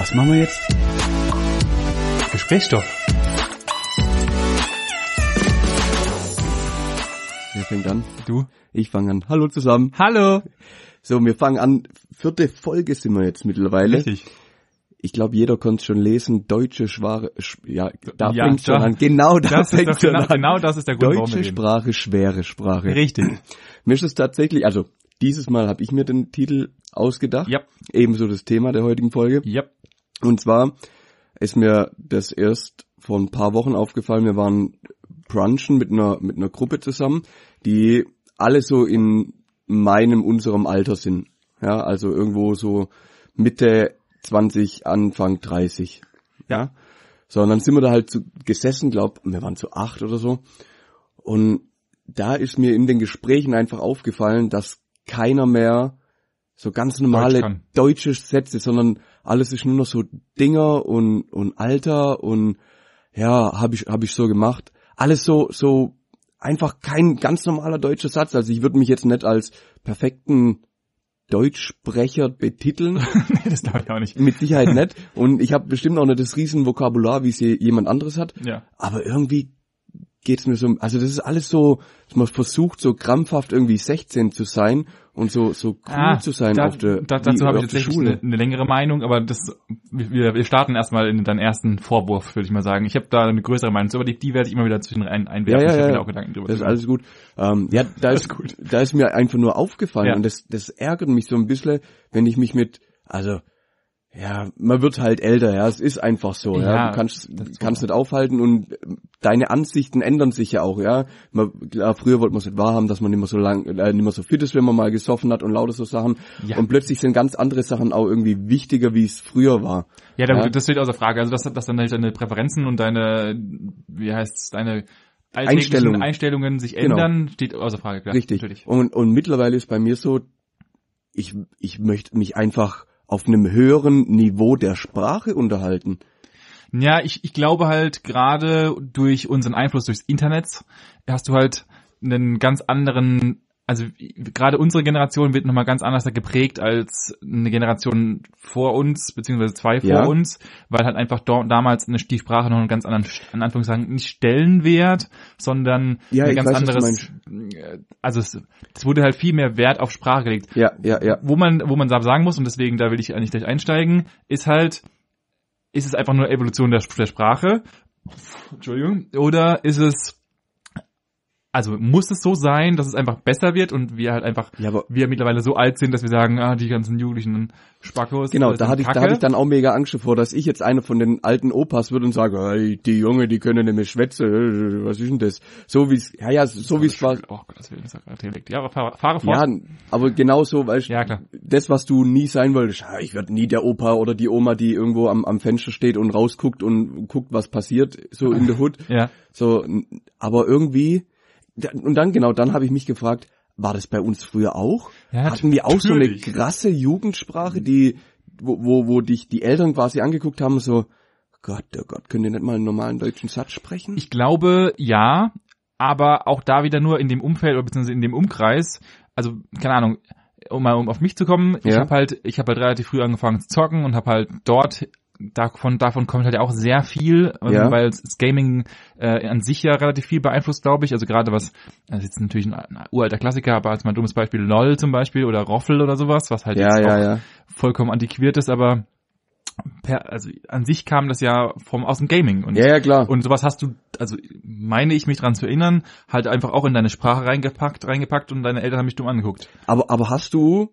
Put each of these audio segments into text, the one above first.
Was machen wir jetzt? Gesprächsstoff. Wer fängt an? Du? Ich fange an. Hallo zusammen. Hallo. So, wir fangen an. Vierte Folge sind wir jetzt mittlerweile. Richtig. Ich glaube, jeder konnte schon lesen. Deutsche Schware, sch, ja, da Ja, fängt schon an. Genau, da fängt schon genau, an. genau das ist der Grund, Deutsche. Sprache, schwere Sprache. Richtig. Mir ist es tatsächlich, also dieses Mal habe ich mir den Titel ausgedacht. Ja. Ebenso das Thema der heutigen Folge. Ja. Und zwar ist mir das erst vor ein paar Wochen aufgefallen. Wir waren brunchen mit einer, mit einer Gruppe zusammen, die alle so in meinem, unserem Alter sind. Ja, also irgendwo so Mitte 20, Anfang 30. Ja. So, und dann sind wir da halt so gesessen, glaub, wir waren so acht oder so. Und da ist mir in den Gesprächen einfach aufgefallen, dass keiner mehr so ganz normale kann. deutsche Sätze, sondern alles ist nur noch so Dinger und, und Alter und ja, habe ich, hab ich so gemacht. Alles so, so einfach kein ganz normaler deutscher Satz. Also ich würde mich jetzt nicht als perfekten Deutschsprecher betiteln. nee, das glaube ich auch nicht. Mit Sicherheit nicht. Und ich habe bestimmt auch nicht das Riesenvokabular, wie es je- jemand anderes hat. Ja. Aber irgendwie geht's mir so, also das ist alles so, dass man versucht, so krampfhaft irgendwie 16 zu sein und so, so cool zu sein Ah, da, auf der, da, dazu habe ich tatsächlich Schule. eine, eine längere Meinung, aber das wir, wir starten erstmal in deinen ersten Vorwurf, würde ich mal sagen. Ich habe da eine größere Meinung aber die, die werde ich immer wieder zwischen ein, einwerfen. Ja, ja, ich habe ja. auch Gedanken drüber. Das ist alles gut. Ähm, ja, da ist, gut. da ist mir einfach nur aufgefallen Ja. und das, das ärgert mich so ein bisschen, wenn ich mich mit, also, ja, man wird halt älter, ja, es ist einfach so, ja, Ja, du kannst, kannst nicht aufhalten und ähm, deine Ansichten ändern sich ja auch, ja. Man, klar, früher wollte man es nicht wahrhaben, dass man nicht mehr so lang, äh, nicht mehr so fit ist, wenn man mal gesoffen hat und lauter so Sachen. Ja. Und plötzlich sind ganz andere Sachen auch irgendwie wichtiger, wie es früher war. Ja, da, Ja. das steht außer Frage. Also, dass, dass dann halt deine Präferenzen und deine, wie heißt's, deine Einstellungen. Einstellungen sich Genau. ändern, steht außer Frage. Klar, Richtig. Natürlich. Und, und mittlerweile ist bei mir so, ich, ich möchte mich einfach auf einem höheren Niveau der Sprache unterhalten. Ja, ich, ich glaube halt gerade durch unseren Einfluss durchs Internet hast du halt einen ganz anderen, also gerade unsere Generation wird nochmal ganz anders geprägt als eine Generation vor uns, beziehungsweise zwei vor Ja. uns, weil halt einfach do, damals eine die Sprache noch einen ganz anderen, in Anführungszeichen, nicht Stellenwert, sondern Ja, ein ganz weiß, anderes, also es, es wurde halt viel mehr Wert auf Sprache gelegt Ja, ja, ja. wo man, wo man sagen muss, und deswegen, da will ich eigentlich gleich einsteigen, ist halt, ist es einfach nur Evolution der, der Sprache? Entschuldigung. Oder ist es, also muss es so sein, dass es einfach besser wird und wir halt einfach, Ja, aber wir mittlerweile so alt sind, dass wir sagen, ah, die ganzen jugendlichen Spackos. genau, äh, da hatte ich, da hatte ich dann auch mega Angst davor, dass ich jetzt einer von den alten Opas würde und sage, hey, die Junge, die können nicht mehr schwätzen, äh, was ist denn das? So wie es, ja, ja, so wie es war. Oh Gott, das will ist Dialekt. Ja, aber fahre, fahre fort. Ja, aber genau so, weißt Ja, klar. das, was du nie sein wolltest, ich werde nie der Opa oder die Oma, die irgendwo am, am Fenster steht und rausguckt und guckt, was passiert, so in der Hood. Ja. So, aber irgendwie, und dann genau, dann habe ich mich gefragt, war das bei uns früher auch? Ja, Hatten wir auch so eine natürlich. krasse Jugendsprache, die, wo, wo, wo dich die Eltern quasi angeguckt haben, so, Gott, oh Gott, könnt ihr nicht mal einen normalen deutschen Satz sprechen? Ich glaube, ja, aber auch da wieder nur in dem Umfeld oder beziehungsweise in dem Umkreis. Also, keine Ahnung, um mal um auf mich zu kommen, ich Ja. habe halt, ich habe halt relativ früh angefangen zu zocken und habe halt dort davon davon kommt halt ja auch sehr viel, ähm, Ja. weil das Gaming äh, an sich ja relativ viel beeinflusst, glaube ich. Also gerade was, das ist jetzt natürlich ein, ein uralter Klassiker, aber als mal ein dummes Beispiel LOL zum Beispiel oder Roffel oder sowas, was halt ja, jetzt ja, auch ja. vollkommen antiquiert ist, aber per, also an sich kam das ja vom aus dem Gaming und Ja, ja, klar. und sowas hast du, also meine ich mich dran zu erinnern, halt einfach auch in deine Sprache reingepackt, reingepackt und deine Eltern haben mich dumm angeguckt. Aber, aber hast du,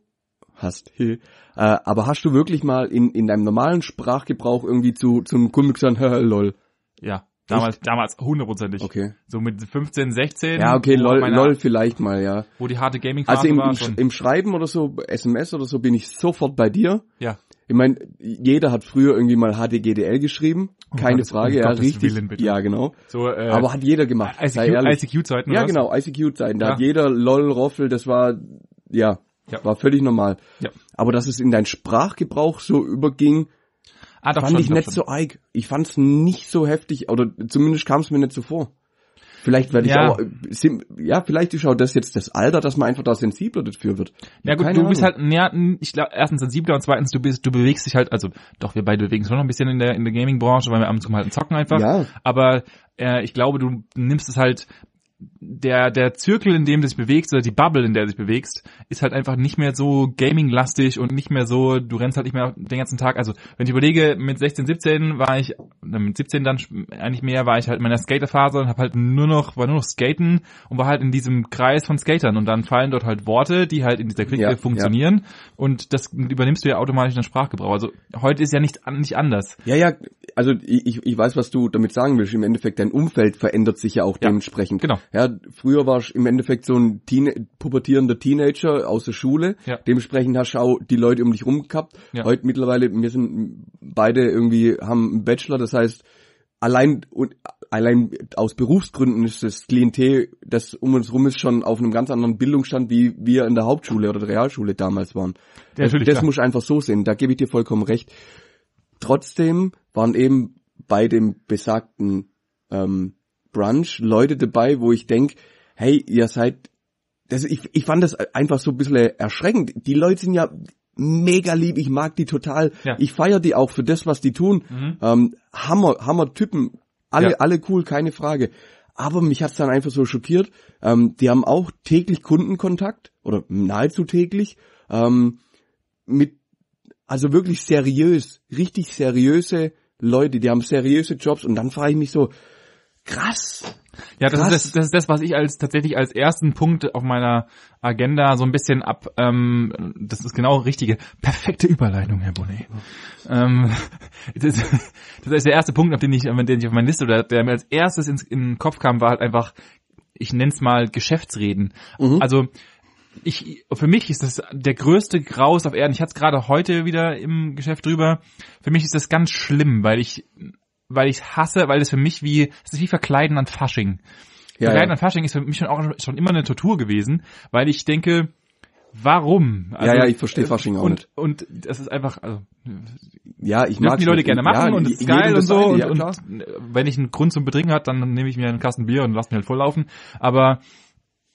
hast, äh, aber hast du wirklich mal in, in deinem normalen Sprachgebrauch irgendwie zu, zum Kumpel gesagt, lol. Ja, damals, damals hundertprozentig. Okay. So mit 15, 16. Ja, okay, lol, meine- lol vielleicht mal, ja. Wo die harte Gaming-Phase Also im, war. im, im Schreiben oder so, SMS oder so, bin ich sofort bei dir. ja. Ich meine, jeder hat früher irgendwie mal HDGDL geschrieben, keine Gottes- Frage, ja, Gottes richtig. Willen. Ja, genau. So, äh, Aber hat jeder gemacht. sei ICQ. ICQ-Zeiten Ja, genau, ICQ-Zeiten. Da Ja. hat jeder LOL, Roffel, das war, ja, Ja. war völlig normal. Ja. Aber dass es in deinen Sprachgebrauch so überging, Ah, fand schon, ich nicht schon. so eig. Ich fand's nicht so heftig, oder zumindest kam es mir nicht so vor. Vielleicht werde ich Ja. auch, sim- ja, vielleicht ist auch das jetzt das Alter, dass man einfach da sensibler dafür wird. Ja gut, Keine du bist Ahnung. halt, ja, ich glaube, erstens sensibler und zweitens, du bist, du bewegst dich halt, also doch, wir beide bewegen uns schon noch ein bisschen in der, in der Gaming-Branche, weil wir ab und zu mal halt zocken einfach. Ja. Aber äh, ich glaube, du nimmst es halt, der, der Zirkel, in dem du dich bewegst, oder die Bubble, in der du dich bewegst, ist halt einfach nicht mehr so gaming-lastig und nicht mehr so, du rennst halt nicht mehr den ganzen Tag. Also, wenn ich überlege, mit 16, 17 war ich, mit 17 dann eigentlich mehr, war ich halt in meiner Skaterphase und hab halt nur noch, war nur noch Skaten und war halt in diesem Kreis von Skatern und dann fallen dort halt Worte, die halt in dieser Clique Ja, funktionieren und das übernimmst du ja automatisch in den Sprachgebrauch. Also, heute ist ja nicht, nicht anders. Ja, ja, also ich, ich weiß, was du damit sagen willst. Im Endeffekt, dein Umfeld verändert sich ja auch Ja, dementsprechend. genau. Ja, früher warst du im Endeffekt so ein Teen pubertierender Teenager aus der Schule. Ja. Dementsprechend hast du auch die Leute um dich rum gehabt. Ja. Heute mittlerweile, wir sind beide irgendwie, haben einen Bachelor, das heißt, allein und allein aus Berufsgründen ist das Klientel, das um uns rum ist, schon auf einem ganz anderen Bildungsstand, wie wir in der Hauptschule oder der Realschule damals waren. Ja, das klar. muss einfach so sehen, da gebe ich dir vollkommen recht. Trotzdem waren eben bei dem besagten ähm, Brunch Leute dabei, wo ich denk, hey, ihr seid, das, ich, ich fand das einfach so ein bisschen erschreckend. Die Leute sind ja mega lieb, ich mag die total, Ja. ich feiere die auch für das, was die tun. Mhm. Ähm, Hammer, Hammer Typen, alle, Ja. alle cool, keine Frage. Aber mich hat's dann einfach so schockiert. Ähm, die haben auch täglich Kundenkontakt oder nahezu täglich ähm, mit, also wirklich seriös, richtig seriöse Leute, die haben seriöse Jobs und dann frage ich mich so, krass. Ja, das Krass. ist das, das ist das, was ich als tatsächlich als ersten Punkt auf meiner Agenda so ein bisschen ab. Ähm, das ist genau richtige, perfekte Überleitung, Herr Bonnet. Ähm, das, das ist der erste Punkt, auf den ich, auf den ich auf meiner Liste oder der mir als erstes ins, in den Kopf kam, war halt einfach, ich nenne es mal Geschäftsreden. Mhm. Also ich, für mich ist das der größte Graus auf Erden. Ich hatte es gerade heute wieder im Geschäft drüber. Für mich ist das ganz schlimm, weil ich, weil ich hasse, weil es für mich wie, es ist wie Verkleiden an Fasching. Ja, Verkleiden ja. an Fasching ist für mich schon auch schon immer eine Tortur gewesen, weil ich denke, warum? Also, ja, ich verstehe Fasching auch und, nicht. und das ist einfach, also, Ja, ich mag die Leute gerne machen und es ist geil und so und, ja, klar. und wenn ich einen Grund zum Betrinken hat, dann nehme ich mir einen Kasten Bier und lasse mich halt volllaufen. Aber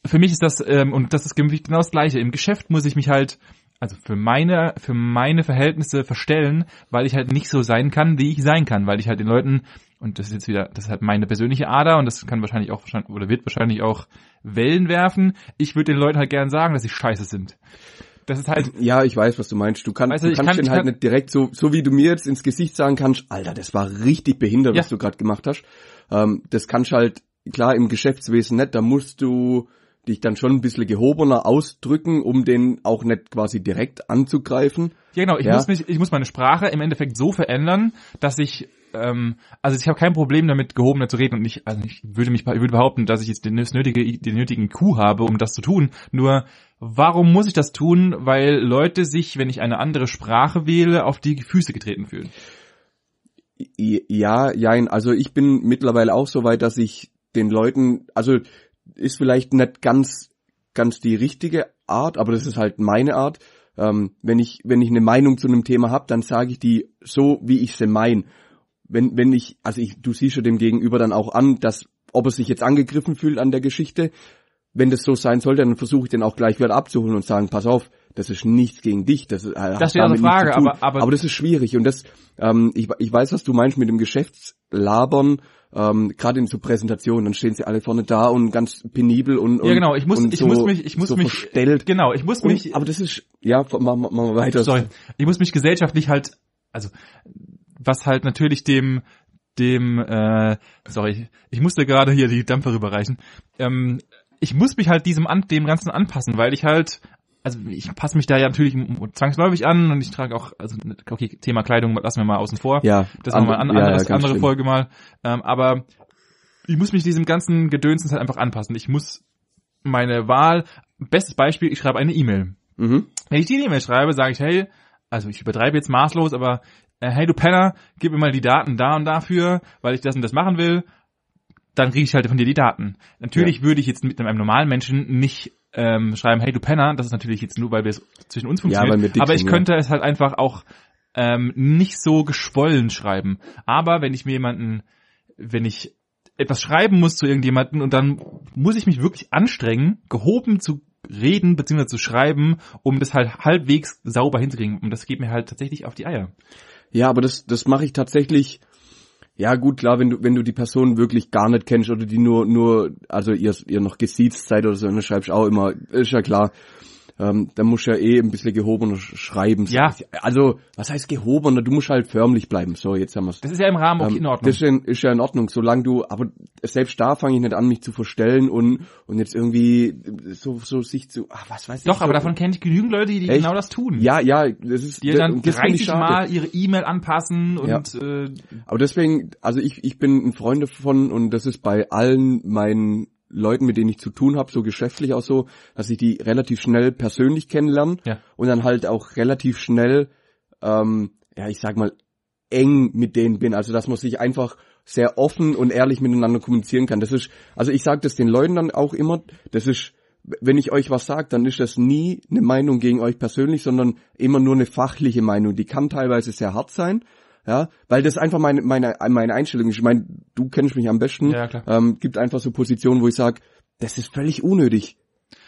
für mich ist das ähm, und das ist genau das Gleiche. Im Geschäft muss ich mich halt also für meine für meine Verhältnisse verstellen, weil ich halt nicht so sein kann, wie ich sein kann, weil ich halt den Leuten und das ist jetzt wieder das ist halt meine persönliche Ader und das kann wahrscheinlich auch oder wird wahrscheinlich auch Wellen werfen. Ich würde den Leuten halt gern sagen, dass sie scheiße sind. Das ist halt Ja, ich weiß, was du meinst. Du, kannst Weißt du, du kannst kann- den halt kann- nicht direkt so, so wie du mir jetzt ins Gesicht sagen kannst, Alter, das war richtig behindert, Ja. was du gerade gemacht hast. Ähm, das kannst halt, klar, im Geschäftswesen nicht, da musst du dich dann schon ein bisschen gehobener ausdrücken, um den auch nicht quasi direkt anzugreifen. Ja, genau. Ich Ja. muss mich, ich muss meine Sprache im Endeffekt so verändern, dass ich, ähm, also ich habe kein Problem damit, gehobener zu reden und nicht, also ich würde mich, ich würde behaupten, dass ich jetzt den, nötige, den nötigen IQ habe, um das zu tun. Nur, warum muss ich das tun? Weil Leute sich, wenn ich eine andere Sprache wähle, auf die Füße getreten fühlen. Ja, jein, also ich bin mittlerweile auch so weit, dass ich den Leuten, also ist vielleicht nicht ganz, ganz die richtige Art, aber das ist halt meine Art. Ähm, wenn ich, wenn ich eine Meinung zu einem Thema habe, dann sage ich die so, wie ich sie mein. Wenn, wenn ich, also ich, du siehst ja dem Gegenüber dann auch an, dass, ob er sich jetzt angegriffen fühlt an der Geschichte. Wenn das so sein sollte, dann versuche ich den auch gleich wieder abzuholen und sagen, pass auf, das ist nichts gegen dich. Das, ist, äh, hat wäre eine Frage, aber- aber- aber das ist schwierig und das, ähm, ich, ich weiß, was du meinst mit dem Geschäftslabern, ähm, gerade in so Präsentationen, dann stehen sie alle vorne da und ganz penibel und, und ja, genau. Ich muss, und ich so, muss mich, ich muss so mich, verstellt. genau, ich muss mich, Und, aber das ist, ja, machen wir wir weiter. sorry, ich muss mich gesellschaftlich halt, also was halt natürlich dem dem äh, sorry, ich musste gerade hier die Dampfe rüberreichen. Ähm, ich muss mich halt diesem an, dem ganzen anpassen, weil ich halt also ich passe mich da ja natürlich zwangsläufig an und ich trage auch also okay, Thema Kleidung lassen wir mal außen vor. Ja, Das machen wir an, ja, ja, anderes, andere schlimm. Folge mal. Ähm, aber ich muss mich diesem ganzen Gedönsens halt einfach anpassen. Ich muss meine Wahl, bestes Beispiel, ich schreibe eine E-Mail. Mhm. Wenn ich die E-Mail schreibe, sage ich, hey, also ich übertreibe jetzt maßlos, aber äh, hey du Penner, gib mir mal die Daten da und dafür, weil ich das und das machen will, dann kriege ich halt von dir die Daten. Natürlich würde ich jetzt mit einem normalen Menschen nicht ähm, schreiben, hey du Penner, das ist natürlich jetzt nur, weil wir es zwischen uns Ja, funktioniert, weil wir dick aber ich sind, ja. könnte es halt einfach auch ähm, nicht so geschwollen schreiben. Aber wenn ich mir jemanden, wenn ich etwas schreiben muss zu irgendjemanden und dann muss ich mich wirklich anstrengen, gehoben zu reden bzw. zu schreiben, um das halt halbwegs sauber hinzukriegen. Und das geht mir halt tatsächlich auf die Eier. Ja, aber das, das mache ich tatsächlich. Ja, gut, klar, wenn du, wenn du die Person wirklich gar nicht kennst oder die nur, nur, also ihr, ihr noch gesiezt seid oder so, dann schreibst du auch immer, ist ja klar ähm, da musst du ja eh ein bisschen gehobener schreiben. Ja. Also, was heißt gehobener? Du musst halt förmlich bleiben. So, jetzt haben wir's. Das ist ja im Rahmen auch ähm, in Ordnung. Das ist, in, ist ja in Ordnung, solange du, aber selbst da fange ich nicht an, mich zu verstellen und, und jetzt irgendwie so, so sich zu, ach, was weiß Doch, ich. Doch, aber davon kenne ich genügend Leute, die Echt? genau das tun. Ja, ja, das ist, die dann 30 Mal ihre E-Mail anpassen und, ja. äh, aber deswegen, also ich, ich bin ein Freund davon und das ist bei allen meinen Leuten, mit denen ich zu tun habe, so geschäftlich auch so, dass ich die relativ schnell persönlich kennenlerne ja. und dann halt auch relativ schnell, ähm, ja, ich sag mal, eng mit denen bin. Also dass man sich einfach sehr offen und ehrlich miteinander kommunizieren kann. Das ist, also ich sage das den Leuten dann auch immer, das ist, wenn ich euch was sage, dann ist das nie eine Meinung gegen euch persönlich, sondern immer nur eine fachliche Meinung. Die kann teilweise sehr hart sein, ja, weil das einfach meine meine meine Einstellung ist. Ich meine, du kennst mich am besten. Ja, klar. Ähm, gibt einfach so Positionen, wo ich sage, das ist völlig unnötig.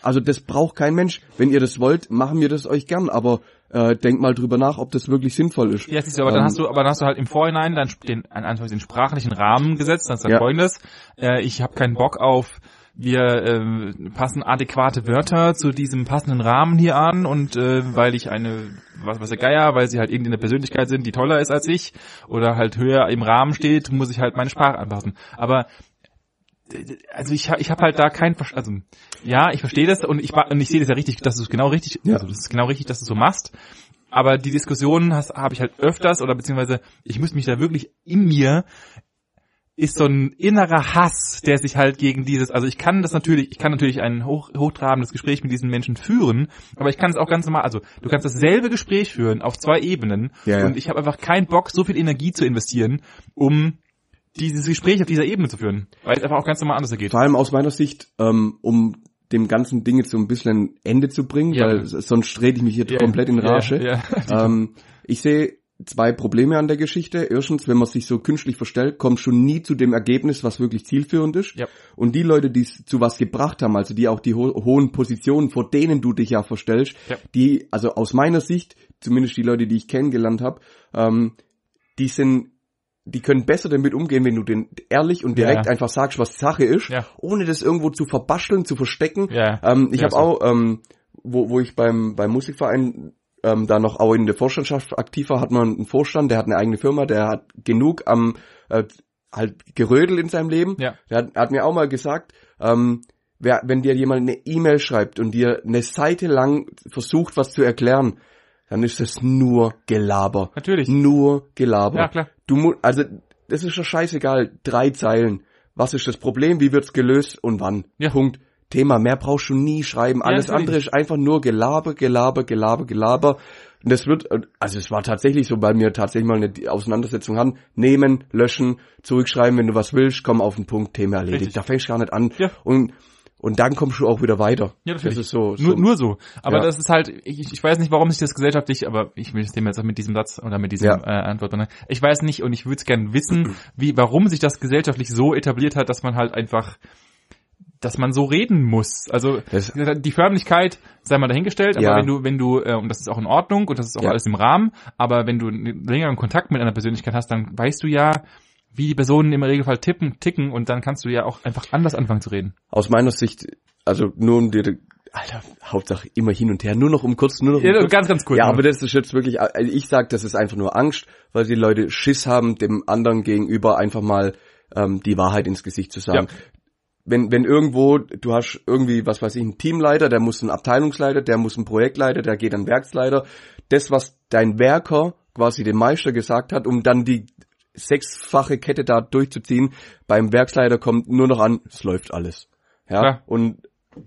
Also das braucht kein Mensch. Wenn ihr das wollt, machen wir das euch gern, aber äh, denkt mal drüber nach, ob das wirklich sinnvoll ist. Ja, siehst du, aber ähm, dann hast du, aber dann hast du halt im Vorhinein dann den, den sprachlichen Rahmen gesetzt. Dann ist dann ja. folgendes: äh, Ich habe keinen Bock auf wir äh, passen adäquate Wörter zu diesem passenden Rahmen hier an und äh, weil ich eine, was was der Geier, weil sie halt irgendeine Persönlichkeit sind, die toller ist als ich oder halt höher im Rahmen steht, muss ich halt meine Sprache anpassen. Aber also ich, ich habe halt da kein also ja ich verstehe das und ich und ich sehe das ja richtig dass du es genau richtig ja. also das ist genau richtig dass du so machst aber die Diskussionen habe ich halt öfters oder beziehungsweise ich muss mich da wirklich in mir ist so ein innerer Hass, der sich halt gegen dieses, also ich kann das natürlich, ich kann natürlich ein hoch, hochtrabendes Gespräch mit diesen Menschen führen, aber ich kann es auch ganz normal, also du kannst dasselbe Gespräch führen auf zwei Ebenen ja, ja. und ich habe einfach keinen Bock, so viel Energie zu investieren, um dieses Gespräch auf dieser Ebene zu führen, weil es einfach auch ganz normal anders geht. Vor allem aus meiner Sicht, ähm, um dem ganzen Ding jetzt so ein bisschen Ende zu bringen, ja. weil sonst rede ich mich hier komplett in Rage. Ähm, ich sehe zwei Probleme an der Geschichte. Erstens, wenn man sich so künstlich verstellt, kommt schon nie zu dem Ergebnis, was wirklich zielführend ist. Ja. Und die Leute, die es zu was gebracht haben, also die auch die ho hohen Positionen, vor denen du dich ja verstellst, ja. die, also aus meiner Sicht, zumindest die Leute, die ich kennengelernt habe, ähm, die sind die können besser damit umgehen, wenn du den ehrlich und direkt ja. einfach sagst, was Sache ist, ohne das irgendwo zu verbascheln, zu verstecken. Ähm, ich ja, habe so. auch, ähm, wo, wo ich beim, beim Musikverein ähm, da noch auch in der Vorstandschaft aktiv war, hat man einen Vorstand, der hat eine eigene Firma, der hat genug am äh, halt gerödelt in seinem Leben. Ja. Der hat, hat mir auch mal gesagt, ähm, wer, wenn dir jemand eine E-Mail schreibt und dir eine Seite lang versucht, was zu erklären, dann ist das nur Gelaber. Natürlich. Nur Gelaber. Ja, klar. Du musst, also, das ist ja scheißegal. Drei Zeilen. Was ist das Problem? Wie wird's gelöst? Und wann? Ja. Punkt. Thema. Mehr brauchst du nie schreiben. Alles natürlich. andere ist einfach nur Gelaber, Gelaber, Gelaber, Gelaber. Und das wird, also es war tatsächlich so, weil wir tatsächlich mal eine Auseinandersetzung hatten. Nehmen, löschen, zurückschreiben, wenn du was willst, komm auf den Punkt, Thema erledigt. Richtig. Da fängst du gar nicht an. Ja. Und und dann kommst du auch wieder weiter. Ja, natürlich. Das ist so. so Nur, nur so. Aber Ja. das ist halt, ich, ich weiß nicht, warum sich das gesellschaftlich, aber ich will das Thema jetzt auch mit diesem Satz oder mit diesem Ja. äh, Antwort. Ne? Ich weiß nicht und ich würde es gerne wissen, wie, warum sich das gesellschaftlich so etabliert hat, dass man halt einfach dass man so reden muss. Also Das- die Förmlichkeit sei mal dahingestellt, aber Ja. wenn du, wenn du, äh, und das ist auch in Ordnung und das ist auch Ja. alles im Rahmen, aber wenn du einen längeren Kontakt mit einer Persönlichkeit hast, dann weißt du ja, wie die Personen im Regelfall tippen, ticken und dann kannst du ja auch einfach anders anfangen zu reden. aus meiner Sicht, also nur um dir, Alter, Hauptsache immer hin und her, nur noch um kurz, nur noch um Ja, kurz. ganz, ganz kurz. Ja, aber das ist jetzt wirklich, also ich sag, das ist einfach nur Angst, weil die Leute Schiss haben, dem anderen gegenüber einfach mal ähm, die Wahrheit ins Gesicht zu sagen. Ja. Wenn, wenn irgendwo, du hast irgendwie, was weiß ich, einen Teamleiter, der muss einen Abteilungsleiter, der muss einen Projektleiter, der geht an Werksleiter. Das, was dein Werker quasi dem Meister gesagt hat, um dann die sechsfache Kette da durchzuziehen, beim Werksleiter kommt nur noch an, es läuft alles. Ja, Klar. und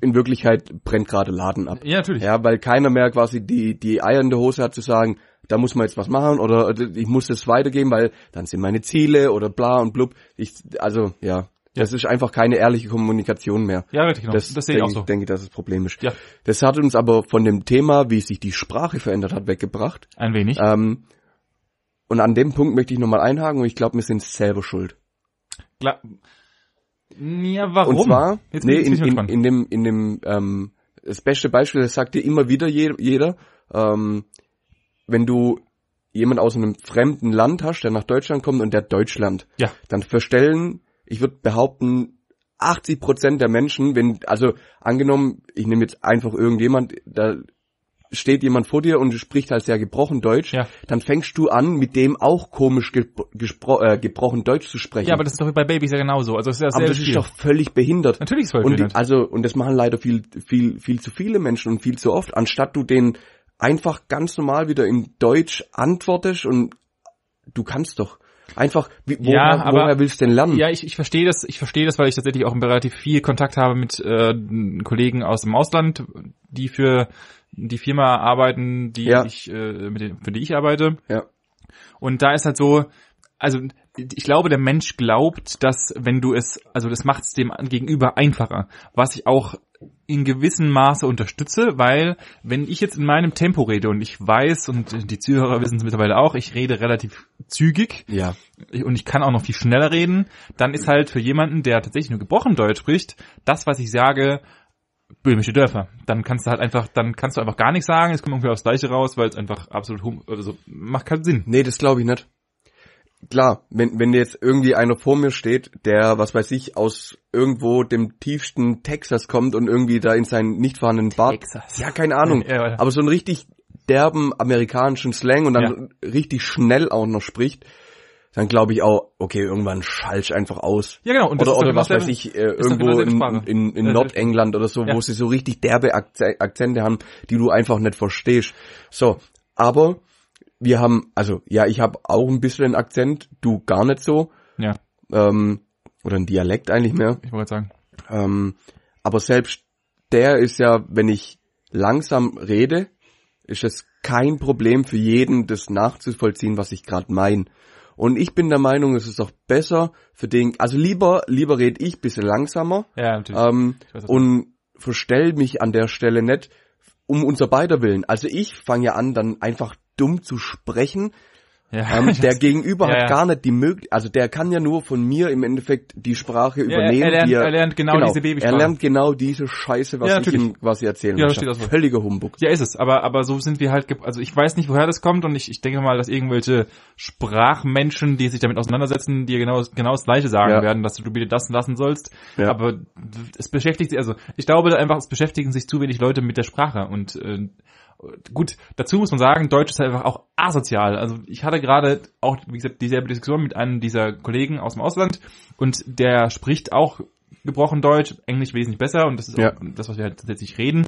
in Wirklichkeit brennt gerade Laden ab. ja, natürlich. Ja, weil keiner mehr quasi die, die Eier in der Hose hat zu sagen, da muss man jetzt was machen oder ich muss das weitergeben, weil dann sind meine Ziele oder bla und blub. Ich, also, ja. Das ist einfach keine ehrliche Kommunikation mehr. Ja, richtig, genau. Das, Das, sehe ich auch denke, so. denke ich, dass das ist. Ja. Das hat uns aber von dem Thema, wie sich die Sprache verändert hat, weggebracht. Ein wenig. Ähm, und an dem Punkt möchte ich nochmal einhaken und ich glaube, wir sind selber schuld. Klar. Ja, warum? Und zwar, Jetzt nee, in, in, in dem, in dem, ähm, das beste Beispiel, das sagt dir immer wieder je, jeder, ähm, wenn du jemand aus einem fremden Land hast, der nach Deutschland kommt und der Deutsch lernt, Ja. dann verstellen, ich würde behaupten, 80 Prozent der Menschen, wenn, also angenommen, ich nehme jetzt einfach irgendjemand, da steht jemand vor dir und spricht halt sehr gebrochen Deutsch, Ja. dann fängst du an, mit dem auch komisch äh, gebrochen Deutsch zu sprechen. Ja, aber das ist doch bei Babys ja genauso. Also das ist ja Aber sehr das ist doch völlig behindert. Natürlich ist es voll Und die, behindert. also und das machen leider viel viel viel zu viele Menschen und viel zu oft, anstatt du den einfach ganz normal wieder in Deutsch antwortest und du kannst doch einfach wie, woher, Ja, aber- woher willst du denn lernen? Ja, ich, ich verstehe das, ich verstehe das, weil ich tatsächlich auch relativ viel Kontakt habe mit äh, Kollegen aus dem Ausland, die für die Firma arbeiten, die Ja. ich, äh, mit denen, für die ich arbeite. Ja. Und da ist halt so, also ich glaube, der Mensch glaubt, dass wenn du es, also das macht es dem Gegenüber einfacher, was ich auch in gewissem Maße unterstütze, weil wenn ich jetzt in meinem Tempo rede und ich weiß und die Zuhörer wissen es mittlerweile auch, ich rede relativ zügig, ja. und ich kann auch noch viel schneller reden, dann ist halt für jemanden, der tatsächlich nur gebrochen Deutsch spricht, das, was ich sage, böhmische Dörfer. Dann kannst du halt einfach, dann kannst du einfach gar nichts sagen, es kommt irgendwie aufs Gleiche raus, weil es einfach absolut, hum also macht keinen Sinn. Nee, das glaube ich nicht. Klar, wenn, wenn jetzt irgendwie einer vor mir steht, der, was weiß ich, aus irgendwo dem tiefsten Texas kommt und irgendwie da in seinen nicht vorhandenen Bart. Texas. Ja, keine Ahnung. Ja, ja. Aber so einen richtig derben amerikanischen Slang und dann richtig schnell auch noch spricht, dann glaube ich auch, okay, irgendwann schalsch einfach aus. Ja, genau. Und oder oder genau was weiß dasselbe- ich, äh, genau irgendwo dieselbe in, in, in Äh, Nordengland oder so, ja. wo sie so richtig derbe Akze- Akzente haben, die du einfach nicht verstehst. So, aber wir haben, also ja, ich habe auch ein bisschen einen Akzent, du gar nicht so, Ja, ähm, oder ein Dialekt eigentlich mehr. ich wollte sagen. Ähm, aber selbst der ist ja, wenn ich langsam rede, ist es kein Problem für jeden, das nachzuvollziehen, was ich gerade meine. Und ich bin der Meinung, es ist auch besser für den, also lieber, lieber red ich bisschen langsamer Ja, natürlich. ähm, weiß, und verstell mich an der Stelle nicht um unser beider Willen. Also ich fange ja an, dann einfach dumm zu sprechen, ja, ähm, der. Gegenüber Ja, hat gar nicht die Möglichkeit, also der kann ja nur von mir im Endeffekt die Sprache übernehmen. er lernt- die er lernt genau diese Babysprache. Er lernt genau diese Scheiße, was Ja, ich ihm quasi erzählen Ja, steht. Völliger Humbug. Ja, ist es. Aber, aber so sind wir halt, also ich weiß nicht, woher das kommt und ich, ich denke mal, dass irgendwelche Sprachmenschen, die sich damit auseinandersetzen, dir genau, genau das Gleiche sagen Ja. werden, dass du bitte das lassen sollst. Ja. Aber es beschäftigt sich, also ich glaube einfach, es beschäftigen sich zu wenig Leute mit der Sprache und äh, gut, dazu muss man sagen, Deutsch ist halt einfach auch asozial. Also ich hatte gerade auch, wie gesagt, dieselbe Diskussion mit einem dieser Kollegen aus dem Ausland und der spricht auch gebrochen Deutsch, Englisch wesentlich besser und das ist Ja. auch das, was wir halt tatsächlich reden.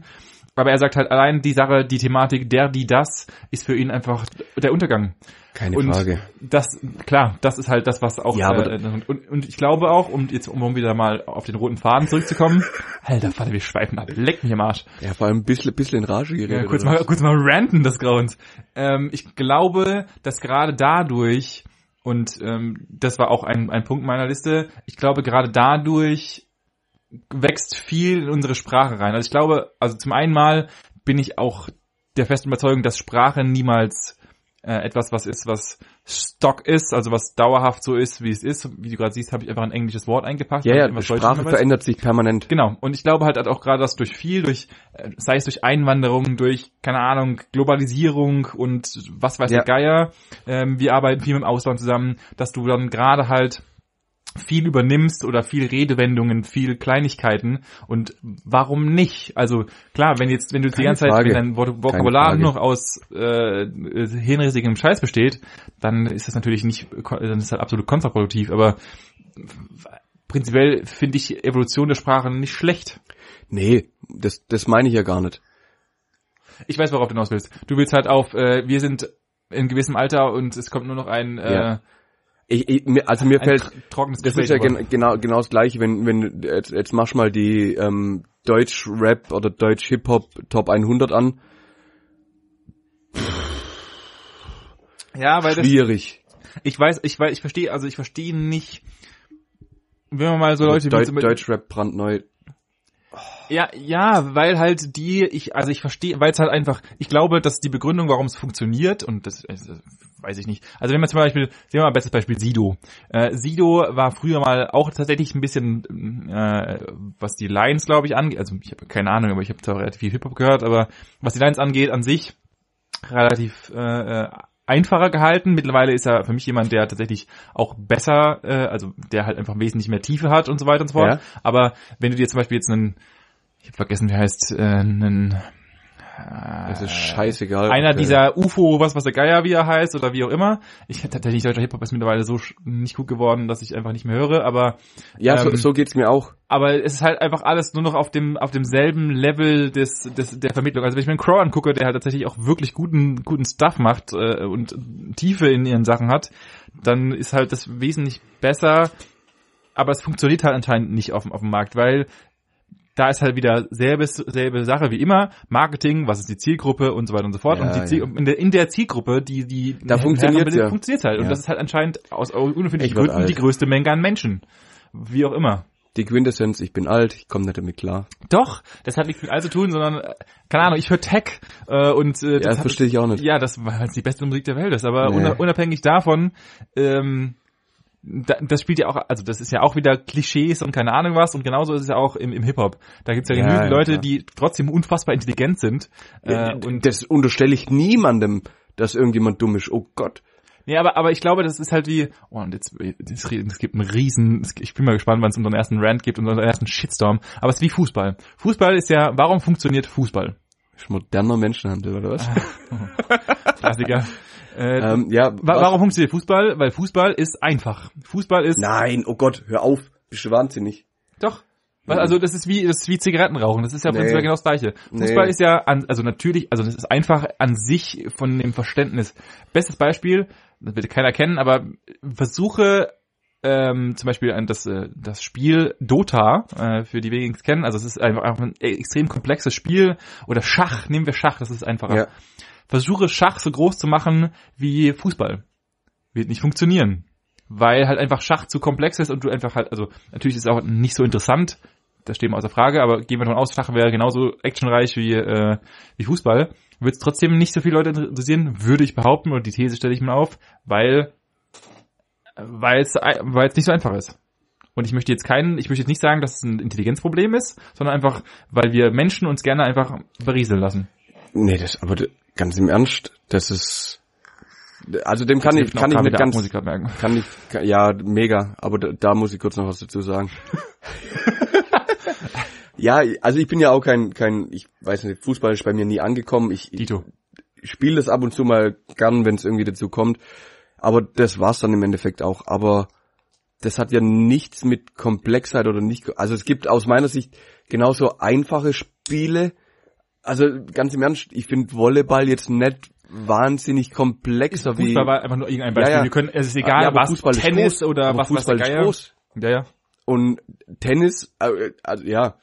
Aber er sagt halt allein die Sache, die Thematik, der, die, das, ist für ihn einfach der Untergang. Keine und Frage. das, klar, das ist halt das, was auch, Ja, aber äh, und, und ich glaube auch, um jetzt, um wieder mal auf den roten Faden zurückzukommen, Alter, Vater, wir schweifen ab, leck mich am Arsch. Ja, vor allem ein bisschen, bisschen in Rage Ja, geredet. kurz oder? mal, kurz mal ranten des Grauens. Ähm, ich glaube, dass gerade dadurch, und ähm, das war auch ein, ein Punkt meiner Liste, ich glaube, gerade dadurch wächst viel in unsere Sprache rein. Also ich glaube, also zum einen mal bin ich auch der festen Überzeugung, dass Sprache niemals äh, etwas, was ist, was Stock ist, also was dauerhaft so ist, wie es ist. Wie du gerade siehst, habe ich einfach ein englisches Wort eingepackt. Ja, ja, Sprache verändert sich permanent. Genau. Und ich glaube halt auch gerade, dass durch viel, durch, äh, sei es durch Einwanderung, durch, keine Ahnung, Globalisierung und was weiß Ja. der Geier, ähm, wir arbeiten viel mit dem Ausland zusammen, dass du dann gerade halt viel übernimmst oder viel Redewendungen, viel Kleinigkeiten und warum nicht? Also klar, wenn jetzt, wenn du die Keine ganze Zeit, Frage. wenn dein Vok- Vokabular noch aus äh, hirnrissigem Scheiß besteht, dann ist das natürlich nicht, dann ist das halt absolut kontraproduktiv, aber prinzipiell finde ich Evolution der Sprache nicht schlecht. Nee, das, das meine ich ja gar nicht. Ich weiß, worauf du hinaus willst. Du willst halt auf, äh, wir sind in gewissem Alter und es kommt nur noch ein, äh, Ja. Ich, ich, mir- also mir ein fällt, tr- trockenes das ist ja gen, genau, genau das gleiche, wenn, wenn, jetzt, jetzt mach mal die ähm, Deutsch-Rap oder Deutsch-Hip-Hop Top 100 an. ja, weil das, Schwierig. ich weiß, ich weiß, ich verstehe, also ich verstehe nicht, wenn man mal so Leute Deu wie zum Deutsch-Rap brandneu. Ja, ja, weil halt die, ich, also ich verstehe, weil es halt einfach, ich glaube, dass die Begründung, warum es funktioniert, und das, das weiß ich nicht. Also wenn man zum Beispiel, sehen wir mal bestes Beispiel Sido. Äh, Sido war früher mal auch tatsächlich ein bisschen, äh, was die Lines, glaube ich, angeht, also ich habe keine Ahnung, aber ich habe zwar relativ viel Hip-Hop gehört, aber was die Lines angeht, an sich relativ äh, äh einfacher gehalten. Mittlerweile ist er für mich jemand, der tatsächlich auch besser, äh, also der halt einfach wesentlich mehr Tiefe hat und so weiter und so fort. Ja. Aber wenn du dir zum Beispiel jetzt einen, ich habe vergessen, wie heißt, äh, einen es ist scheißegal. Einer dieser UFO, was was der Geier wie er heißt oder wie auch immer. Ich tatsächlich deutscher Hip Hop ist mittlerweile so nicht gut geworden, dass ich einfach nicht mehr höre. Aber ja, ähm, so, so geht's mir auch. Aber es ist halt einfach alles nur noch auf dem auf demselben Level des, des der Vermittlung. Also wenn ich mir einen Crow angucke, der halt tatsächlich auch wirklich guten guten Stuff macht äh, und Tiefe in ihren Sachen hat, dann ist halt das wesentlich besser aber es funktioniert halt anscheinend nicht auf, auf dem Markt, weil da ist halt wieder selbe, selbe Sache wie immer. Marketing, was ist die Zielgruppe und so weiter und so fort. Ja, und die Ziel, ja. in, der, in der Zielgruppe, die, die, da funktioniert ja. funktioniert halt. Und das ist halt anscheinend aus unerfindlichen Gründen die größte Menge an Menschen. Wie auch immer. Die Quintessenz, ich bin alt, ich komme nicht damit klar. Doch, das hat nichts mit alt zu tun, sondern, äh, keine Ahnung, ich höre Tech äh, und äh, das, ja, das verstehe ich auch nicht. Ja, das war halt die beste Musik der Welt ist, aber nee. unabhängig davon, ähm, das spielt ja auch, also das ist ja auch wieder Klischees und keine Ahnung was und genauso ist es ja auch im, im Hip-Hop. Da gibt's ja genügend ja, ja, Leute, die trotzdem unfassbar intelligent sind. Äh, und das unterstelle ich niemandem, dass irgendjemand dumm ist. Oh Gott. Nee, aber, aber ich glaube, das ist halt wie, oh, und jetzt, es gibt einen riesen, ich bin mal gespannt, wann es unseren ersten Rant gibt, unseren ersten Shitstorm, aber es ist wie Fußball. Fußball ist ja, warum funktioniert Fußball? Ist moderner Menschenhandel, oder was? Klassiker. Äh, ähm, ja, wa warum funktioniert Fußball? Weil Fußball ist einfach. Fußball ist. Nein, oh Gott, hör auf. Bist du wahnsinnig. Doch. Also das ist wie das ist wie Zigarettenrauchen. Das ist ja nee. prinzipiell genau das gleiche. Fußball nee. ist ja an, also natürlich, also das ist einfach an sich von dem Verständnis. Bestes Beispiel, das wird keiner kennen, aber versuche ähm, zum Beispiel das, äh, das Spiel Dota, äh, für die wenigstens kennen, also es ist einfach, einfach ein extrem komplexes Spiel oder Schach, nehmen wir Schach, das ist einfacher. Ja versuche Schach so groß zu machen wie Fußball. Wird nicht funktionieren. Weil halt einfach Schach zu komplex ist und du einfach halt, also natürlich ist es auch nicht so interessant, das steht mal außer Frage, aber gehen wir davon aus, Schach wäre genauso actionreich wie, äh, wie Fußball. Würde es trotzdem nicht so viele Leute interessieren, würde ich behaupten, und die These stelle ich mal auf, weil weil es weil es nicht so einfach ist. Und ich möchte jetzt keinen, ich möchte jetzt nicht sagen, dass es ein Intelligenzproblem ist, sondern einfach, weil wir Menschen uns gerne einfach berieseln lassen. Nee, das, aber ganz im Ernst, das ist, also dem kann ich, kann ich mit ganz, kann ich, ja, mega, aber da, da muss ich kurz noch was dazu sagen. ja, also ich bin ja auch kein, kein, ich weiß nicht, Fußball ist bei mir nie angekommen. Ich, Dito. ich spiele das ab und zu mal gern, wenn es irgendwie dazu kommt. Aber das war's dann im Endeffekt auch. Aber das hat ja nichts mit Komplexheit oder nicht, also es gibt aus meiner Sicht genauso einfache Spiele, also ganz im Ernst, ich finde Volleyball jetzt nicht wahnsinnig komplexer Fußball wie Fußball war einfach nur irgendein Beispiel. Ja, ja. Wir können es ist egal, ja, was Fußball Tennis groß, oder was Fußball was ist groß. Ja, ja. Und Tennis äh, also ja,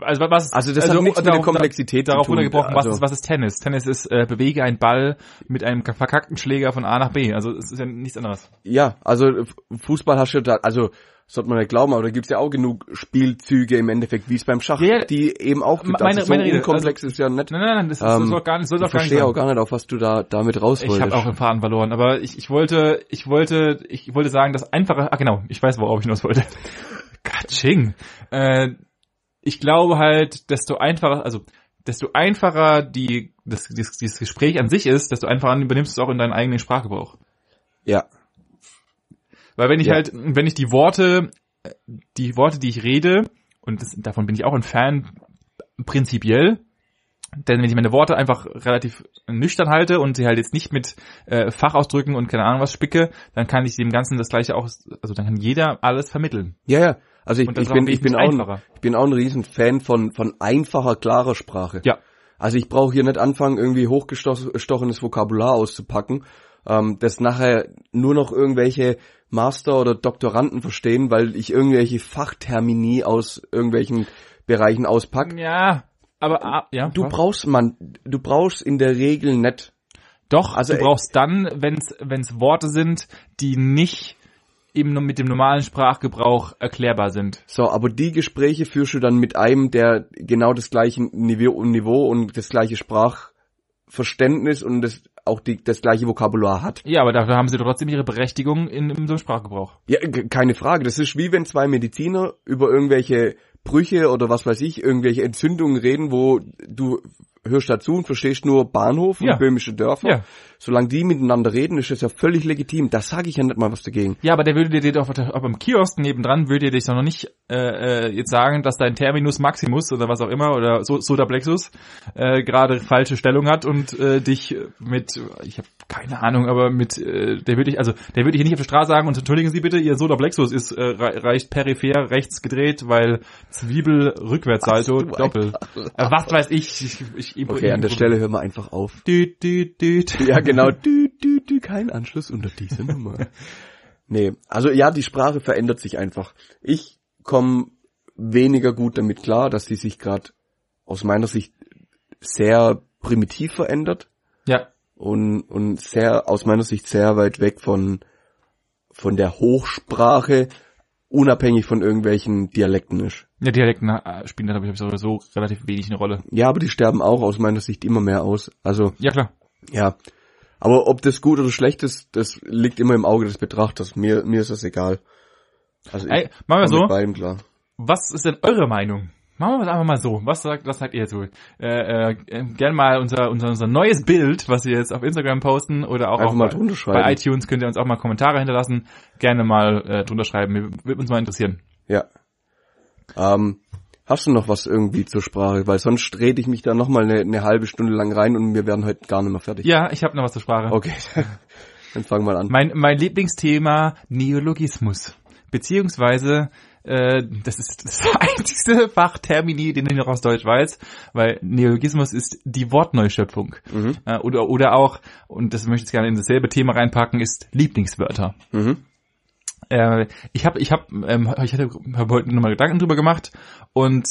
also was also das also, hat nichts mit der Komplexität darauf runtergebrochen, was, also. ist, was ist Tennis? Tennis ist äh, bewege einen Ball mit einem verkackten Schläger von A nach B. Also es ist ja nichts anderes. Ja, also Fußball hast du da, also sollte man nicht glauben, aber da gibt's ja auch genug Spielzüge im Endeffekt, wie es beim Schach, ja, die eben auch gibt. Meine, also so meine unkomplex also, ist ja nicht. Nein, nein, nein, das, das ähm, soll gar nicht, soll doch gar nicht. Ich verstehe auch gar nicht, auf was du da damit raus. Ich habe auch den Faden verloren, aber ich, ich wollte, ich wollte, ich wollte sagen, dass einfache, ah genau, ich weiß, worauf ich hinaus wollte. Katsching. Äh, ich glaube halt, desto einfacher, also desto einfacher die das, das, dieses Gespräch an sich ist, desto einfacher übernimmst du es auch in deinen eigenen Sprachgebrauch. Ja. Weil wenn ich ja. halt, wenn ich die Worte die Worte, die ich rede, und das, davon bin ich auch ein Fan, prinzipiell, denn wenn ich meine Worte einfach relativ nüchtern halte und sie halt jetzt nicht mit äh, Fachausdrücken und keine Ahnung was spicke, dann kann ich dem Ganzen das gleiche auch, also dann kann jeder alles vermitteln. Ja, ja. Also ich, ich bin, ich bin auch, ein, ich bin auch ein riesen Fan von, von einfacher, klarer Sprache. Ja. Also ich brauche hier nicht anfangen, irgendwie hochgestochenes Vokabular auszupacken, ähm, das nachher nur noch irgendwelche Master oder Doktoranden verstehen, weil ich irgendwelche Fachtermini aus irgendwelchen Bereichen auspacke. Ja, aber ah, ja. Du was? brauchst man, du brauchst in der Regel nicht. Doch, also du brauchst dann, wenn's wenn's Worte sind, die nicht eben nur mit dem normalen Sprachgebrauch erklärbar sind. So, aber die Gespräche führst du dann mit einem, der genau das gleiche Niveau, Niveau und das gleiche Sprachverständnis und das, auch die, das gleiche Vokabular hat. Ja, aber dafür haben sie trotzdem ihre Berechtigung in, in so einem Sprachgebrauch. Ja, keine Frage. Das ist wie wenn zwei Mediziner über irgendwelche Brüche oder was weiß ich, irgendwelche Entzündungen reden, wo du hörst dazu und verstehst nur Bahnhof und Ja. böhmische Dörfer. Ja. Solange die miteinander reden, ist das ja völlig legitim. Da sage ich ja nicht mal was dagegen. Ja, aber der würde dir doch auf, dem Kiosk nebendran, würde dir doch noch nicht äh, äh, jetzt sagen, dass dein Terminus Maximus oder was auch immer oder so, Soda Plexus äh, gerade falsche Stellung hat und äh, dich mit, ich habe keine Ahnung, aber mit, äh, der würde ich, also der würde ich nicht auf der Straße sagen und entschuldigen Sie bitte, Ihr Soda Plexus ist äh, rei- reicht peripher rechts gedreht, weil Zwiebel Rückwärtssalto doppel. Äh, was weiß ich? ich, ich Okay, an der Stelle hören wir einfach auf. Düt, düt, düt. Ja, genau. Dü, dü, dü, kein Anschluss unter diese Nummer. Nee, also ja, die Sprache verändert sich einfach. Ich komme weniger gut damit klar, dass die sich gerade aus meiner Sicht sehr primitiv verändert Ja, und, und sehr, aus meiner Sicht sehr weit weg von, von der Hochsprache, unabhängig von irgendwelchen Dialekten ist. ja, Dialekten äh, spielen da glaube ich sowieso relativ wenig eine Rolle. Ja, aber die sterben auch aus meiner Sicht immer mehr aus. Also, Ja klar. Ja. Aber ob das gut oder schlecht ist, das liegt immer im Auge des Betrachters. Mir, mir ist das egal. Also ich Ey, machen wir so. mit beidem klar. Was ist denn eure Meinung? Machen wir es einfach mal so. Was sagt, was sagt ihr so? Äh, äh, gern mal unser, unser, unser neues Bild, was wir jetzt auf Instagram posten oder auch, Einfach auch mal bei, drunter schreiben. bei iTunes könnt ihr uns auch mal Kommentare hinterlassen. Gerne mal äh, drunter schreiben. Würde uns mal interessieren. Ja. Ähm, hast du noch was irgendwie zur Sprache? Weil sonst rede ich mich da nochmal eine, eine halbe Stunde lang rein und wir werden heute gar nicht mehr fertig. Ja, ich habe noch was zur Sprache. Okay. Dann fang mal an. Mein, mein Lieblingsthema Neologismus. Beziehungsweise, äh, das ist das einzigste Fachtermini, den ich noch aus Deutsch weiß, weil Neologismus ist die Wortneuschöpfung. Mhm. Äh, oder, oder auch, und das möchte ich jetzt gerne in dasselbe Thema reinpacken, ist Lieblingswörter. Mhm. Äh, ich habe, ich habe, ähm, ich hatte hab heute nochmal Gedanken drüber gemacht und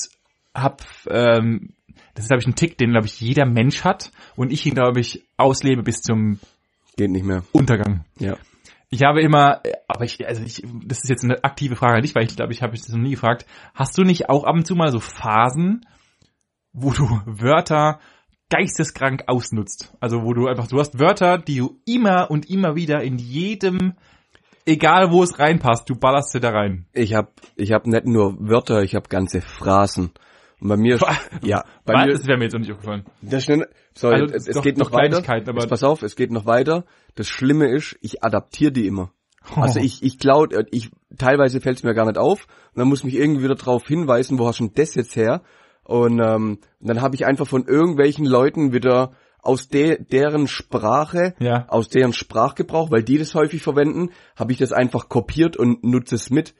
habe, ähm, das ist glaube ich ein Tick, den glaube ich jeder Mensch hat und ich ihn glaube ich auslebe bis zum Geht nicht mehr. Untergang. Ja. Ich habe immer, äh, aber ich, also ich, das ist jetzt eine aktive Frage an dich, weil ich glaube, ich habe das noch nie gefragt. Hast du nicht auch ab und zu mal so Phasen, wo du Wörter geisteskrank ausnutzt? Also wo du einfach, du hast Wörter, die du immer und immer wieder in jedem, egal wo es reinpasst, du ballerst sie da rein. Ich hab, ich hab nicht nur Wörter, ich hab ganze Phrasen. Und bei mir, ja, bei Was? mir, Das wäre mir jetzt noch nicht aufgefallen. Das schnell, so, Also, es, es doch- geht noch weiter. Aber- Jetzt pass auf, es geht noch weiter. Das Schlimme ist, ich adaptiere die immer. Also Oh. ich, ich klau, äh, ich, teilweise fällt es mir gar nicht auf. Und dann muss mich irgendwie wieder darauf hinweisen, wo hast du denn das jetzt her? Und ähm, dann habe ich einfach von irgendwelchen Leuten wieder aus de, deren Sprache, Ja. aus deren Sprachgebrauch, weil die das häufig verwenden, habe ich das einfach kopiert und nutze es mit.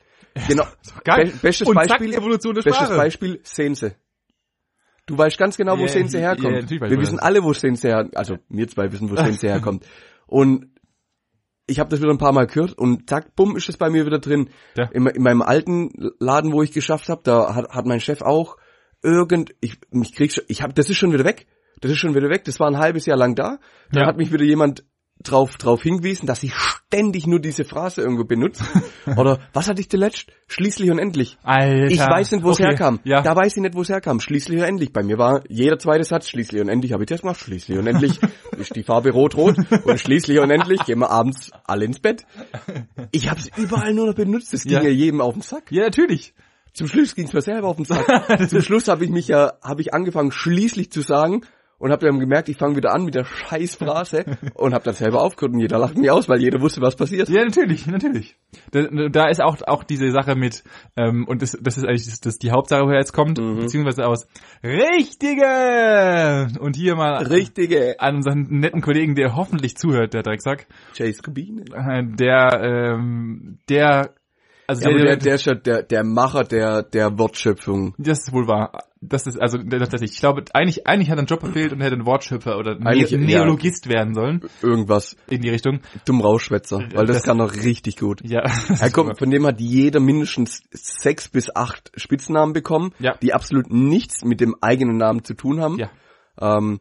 Genau. Be bestes Und zack, Beispiel, Evolution der bestes Sprache. Beispiel, Sense. Du weißt ganz genau, wo Ja, Sense herkommt. weiß Wir wissen das alle, wo Sense her, also wir zwei wissen, wo Sense herkommt. Und ich habe das wieder ein paar Mal gehört und zack, bumm, ist es bei mir wieder drin. Ja. In, in meinem alten Laden, wo ich geschafft habe, da hat, hat mein Chef auch irgend, ich, mich krieg schon, ich hab, das ist schon wieder weg. Das ist schon wieder weg. Das war ein halbes Jahr lang da. Dann Ja. hat mich wieder jemand drauf, drauf hingewiesen, dass ich ständig nur diese Phrase irgendwo benutze. Oder was hatte ich zuletzt? Schließlich und endlich. Alter. Ich weiß nicht, wo es Okay, herkam. Ja. Da weiß ich nicht, wo es herkam. Schließlich und endlich. Bei mir war jeder zweite Satz schließlich und endlich. Habe ich das gemacht? Schließlich und endlich ist die Farbe rot-rot. Und schließlich und endlich gehen wir abends alle ins Bett. Ich habe es überall nur noch benutzt. Das ging Ja. ja, jedem auf den Sack. ja, natürlich. Zum Schluss ging es mir selber auf den Sack. Zum Schluss habe ich mich ja, habe ich angefangen schließlich zu sagen und habe dann gemerkt, ich fange wieder an mit der scheiß Phrase und habe dann selber aufgehört und jeder lacht mich aus, weil jeder wusste, was passiert. Ja, natürlich, natürlich. Da, da ist auch auch diese Sache mit ähm, und das, das ist eigentlich das, das die Hauptsache, woher jetzt kommt, Mhm. beziehungsweise aus richtige und hier mal Richtige an unseren netten Kollegen, der hoffentlich zuhört, der Drecksack, Chase Rubine. äh, der ähm, der also Ja, der, der ist ja der, der Macher der, der Wortschöpfung. das ist wohl wahr. Das ist also tatsächlich. Ich glaube, eigentlich eigentlich hat er einen Job verfehlt und hätte ein Wortschöpfer oder ne Eigentlich, ja. Neologist werden sollen Irgendwas. in die Richtung. Dumm Rauschwätzer. Weil das, Das- kann doch richtig gut. Ja. Er kommt, von dem hat jeder mindestens sechs bis acht Spitznamen bekommen, Ja. die absolut nichts mit dem eigenen Namen zu tun haben. Ja. Ähm,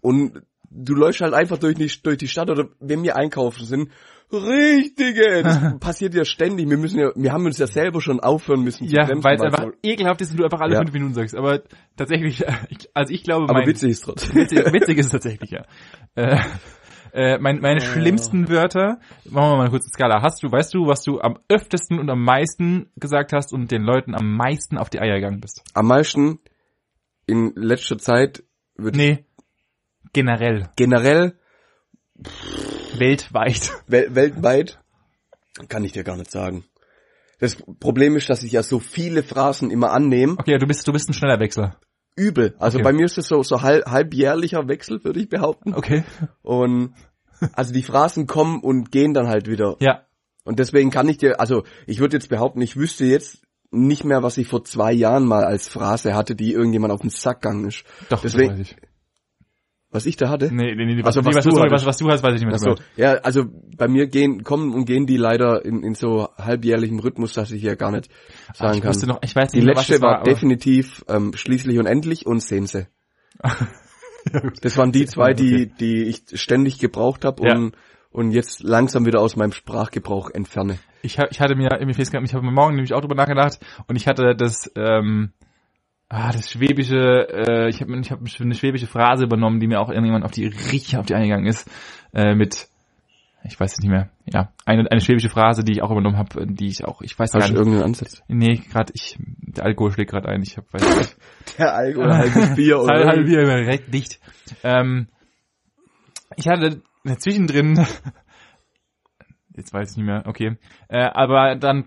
und du läufst halt einfach durch die, durch die Stadt oder wenn wir einkaufen sind, richtige, das passiert ja ständig. Wir müssen ja, wir haben uns ja selber schon aufhören müssen Ja, bremsen, weil es einfach so- ekelhaft ist und du einfach alle Ja. fünf Minuten sagst. Aber tatsächlich, ich, also ich glaube, aber mein, witzig ist trotzdem. witzig, witzig ist es tatsächlich, ja. Äh, äh, mein, meine schlimmsten Wörter, machen wir mal eine kurze Skala. Hast du, weißt du, was du am öftesten und am meisten gesagt hast und den Leuten am meisten auf die Eier gegangen bist? Am meisten in letzter Zeit wird Nee. Generell. generell Weltweit. wel weltweit kann ich dir gar nicht sagen. Das Problem ist, dass ich ja so viele Phrasen immer annehme. Okay, du bist, du bist ein schneller Wechsler. Übel. Also Okay. bei mir ist es so, so halb, halbjährlicher Wechsel, würde ich behaupten. Okay. Und also die Phrasen kommen und gehen dann halt wieder. Ja. Und deswegen kann ich dir, also ich würde jetzt behaupten, ich wüsste jetzt nicht mehr, was ich vor zwei Jahren mal als Phrase hatte, die irgendjemand auf den Sack gegangen ist. Doch, Deswegen- das weiß ich. Was ich da hatte? Nee, nee, nee, was, Also, nee, was was, du hattest. was, was du hast, weiß ich nicht mehr. Ach so, ja, also bei mir gehen, kommen und gehen die leider in, in so halbjährlichem Rhythmus, dass ich ja gar nicht sagen ich kann. wusste noch, ich weiß Die nicht mehr, was letzte es war, war, definitiv ähm, schließlich und endlich und Sense. das waren die zwei, die, die ich ständig gebraucht habe Ja. und, und jetzt langsam wieder aus meinem Sprachgebrauch entferne. ich, hab, ich hatte mir irgendwie festgehalten, ich habe mir morgen nämlich auch drüber nachgedacht und ich hatte das, ähm, ah, das schwäbische, äh, ich habe ich hab eine schwäbische Phrase übernommen, die mir auch irgendjemand auf die richtig auf die eingegangen ist, äh, mit, ich weiß es nicht mehr, ja, eine, eine schwäbische Phrase, die ich auch übernommen habe, die ich auch, ich weiß Hast gar du nicht, irgendeinen Ansatz? nee, gerade ich, der Alkohol schlägt gerade ein, ich hab, weiß nicht. Der Alkohol halbes Bier oder halbe, halbe irgendwie. Bier direkt dicht. Ähm, ich hatte zwischendrin, jetzt weiß ich nicht mehr, okay, äh, aber dann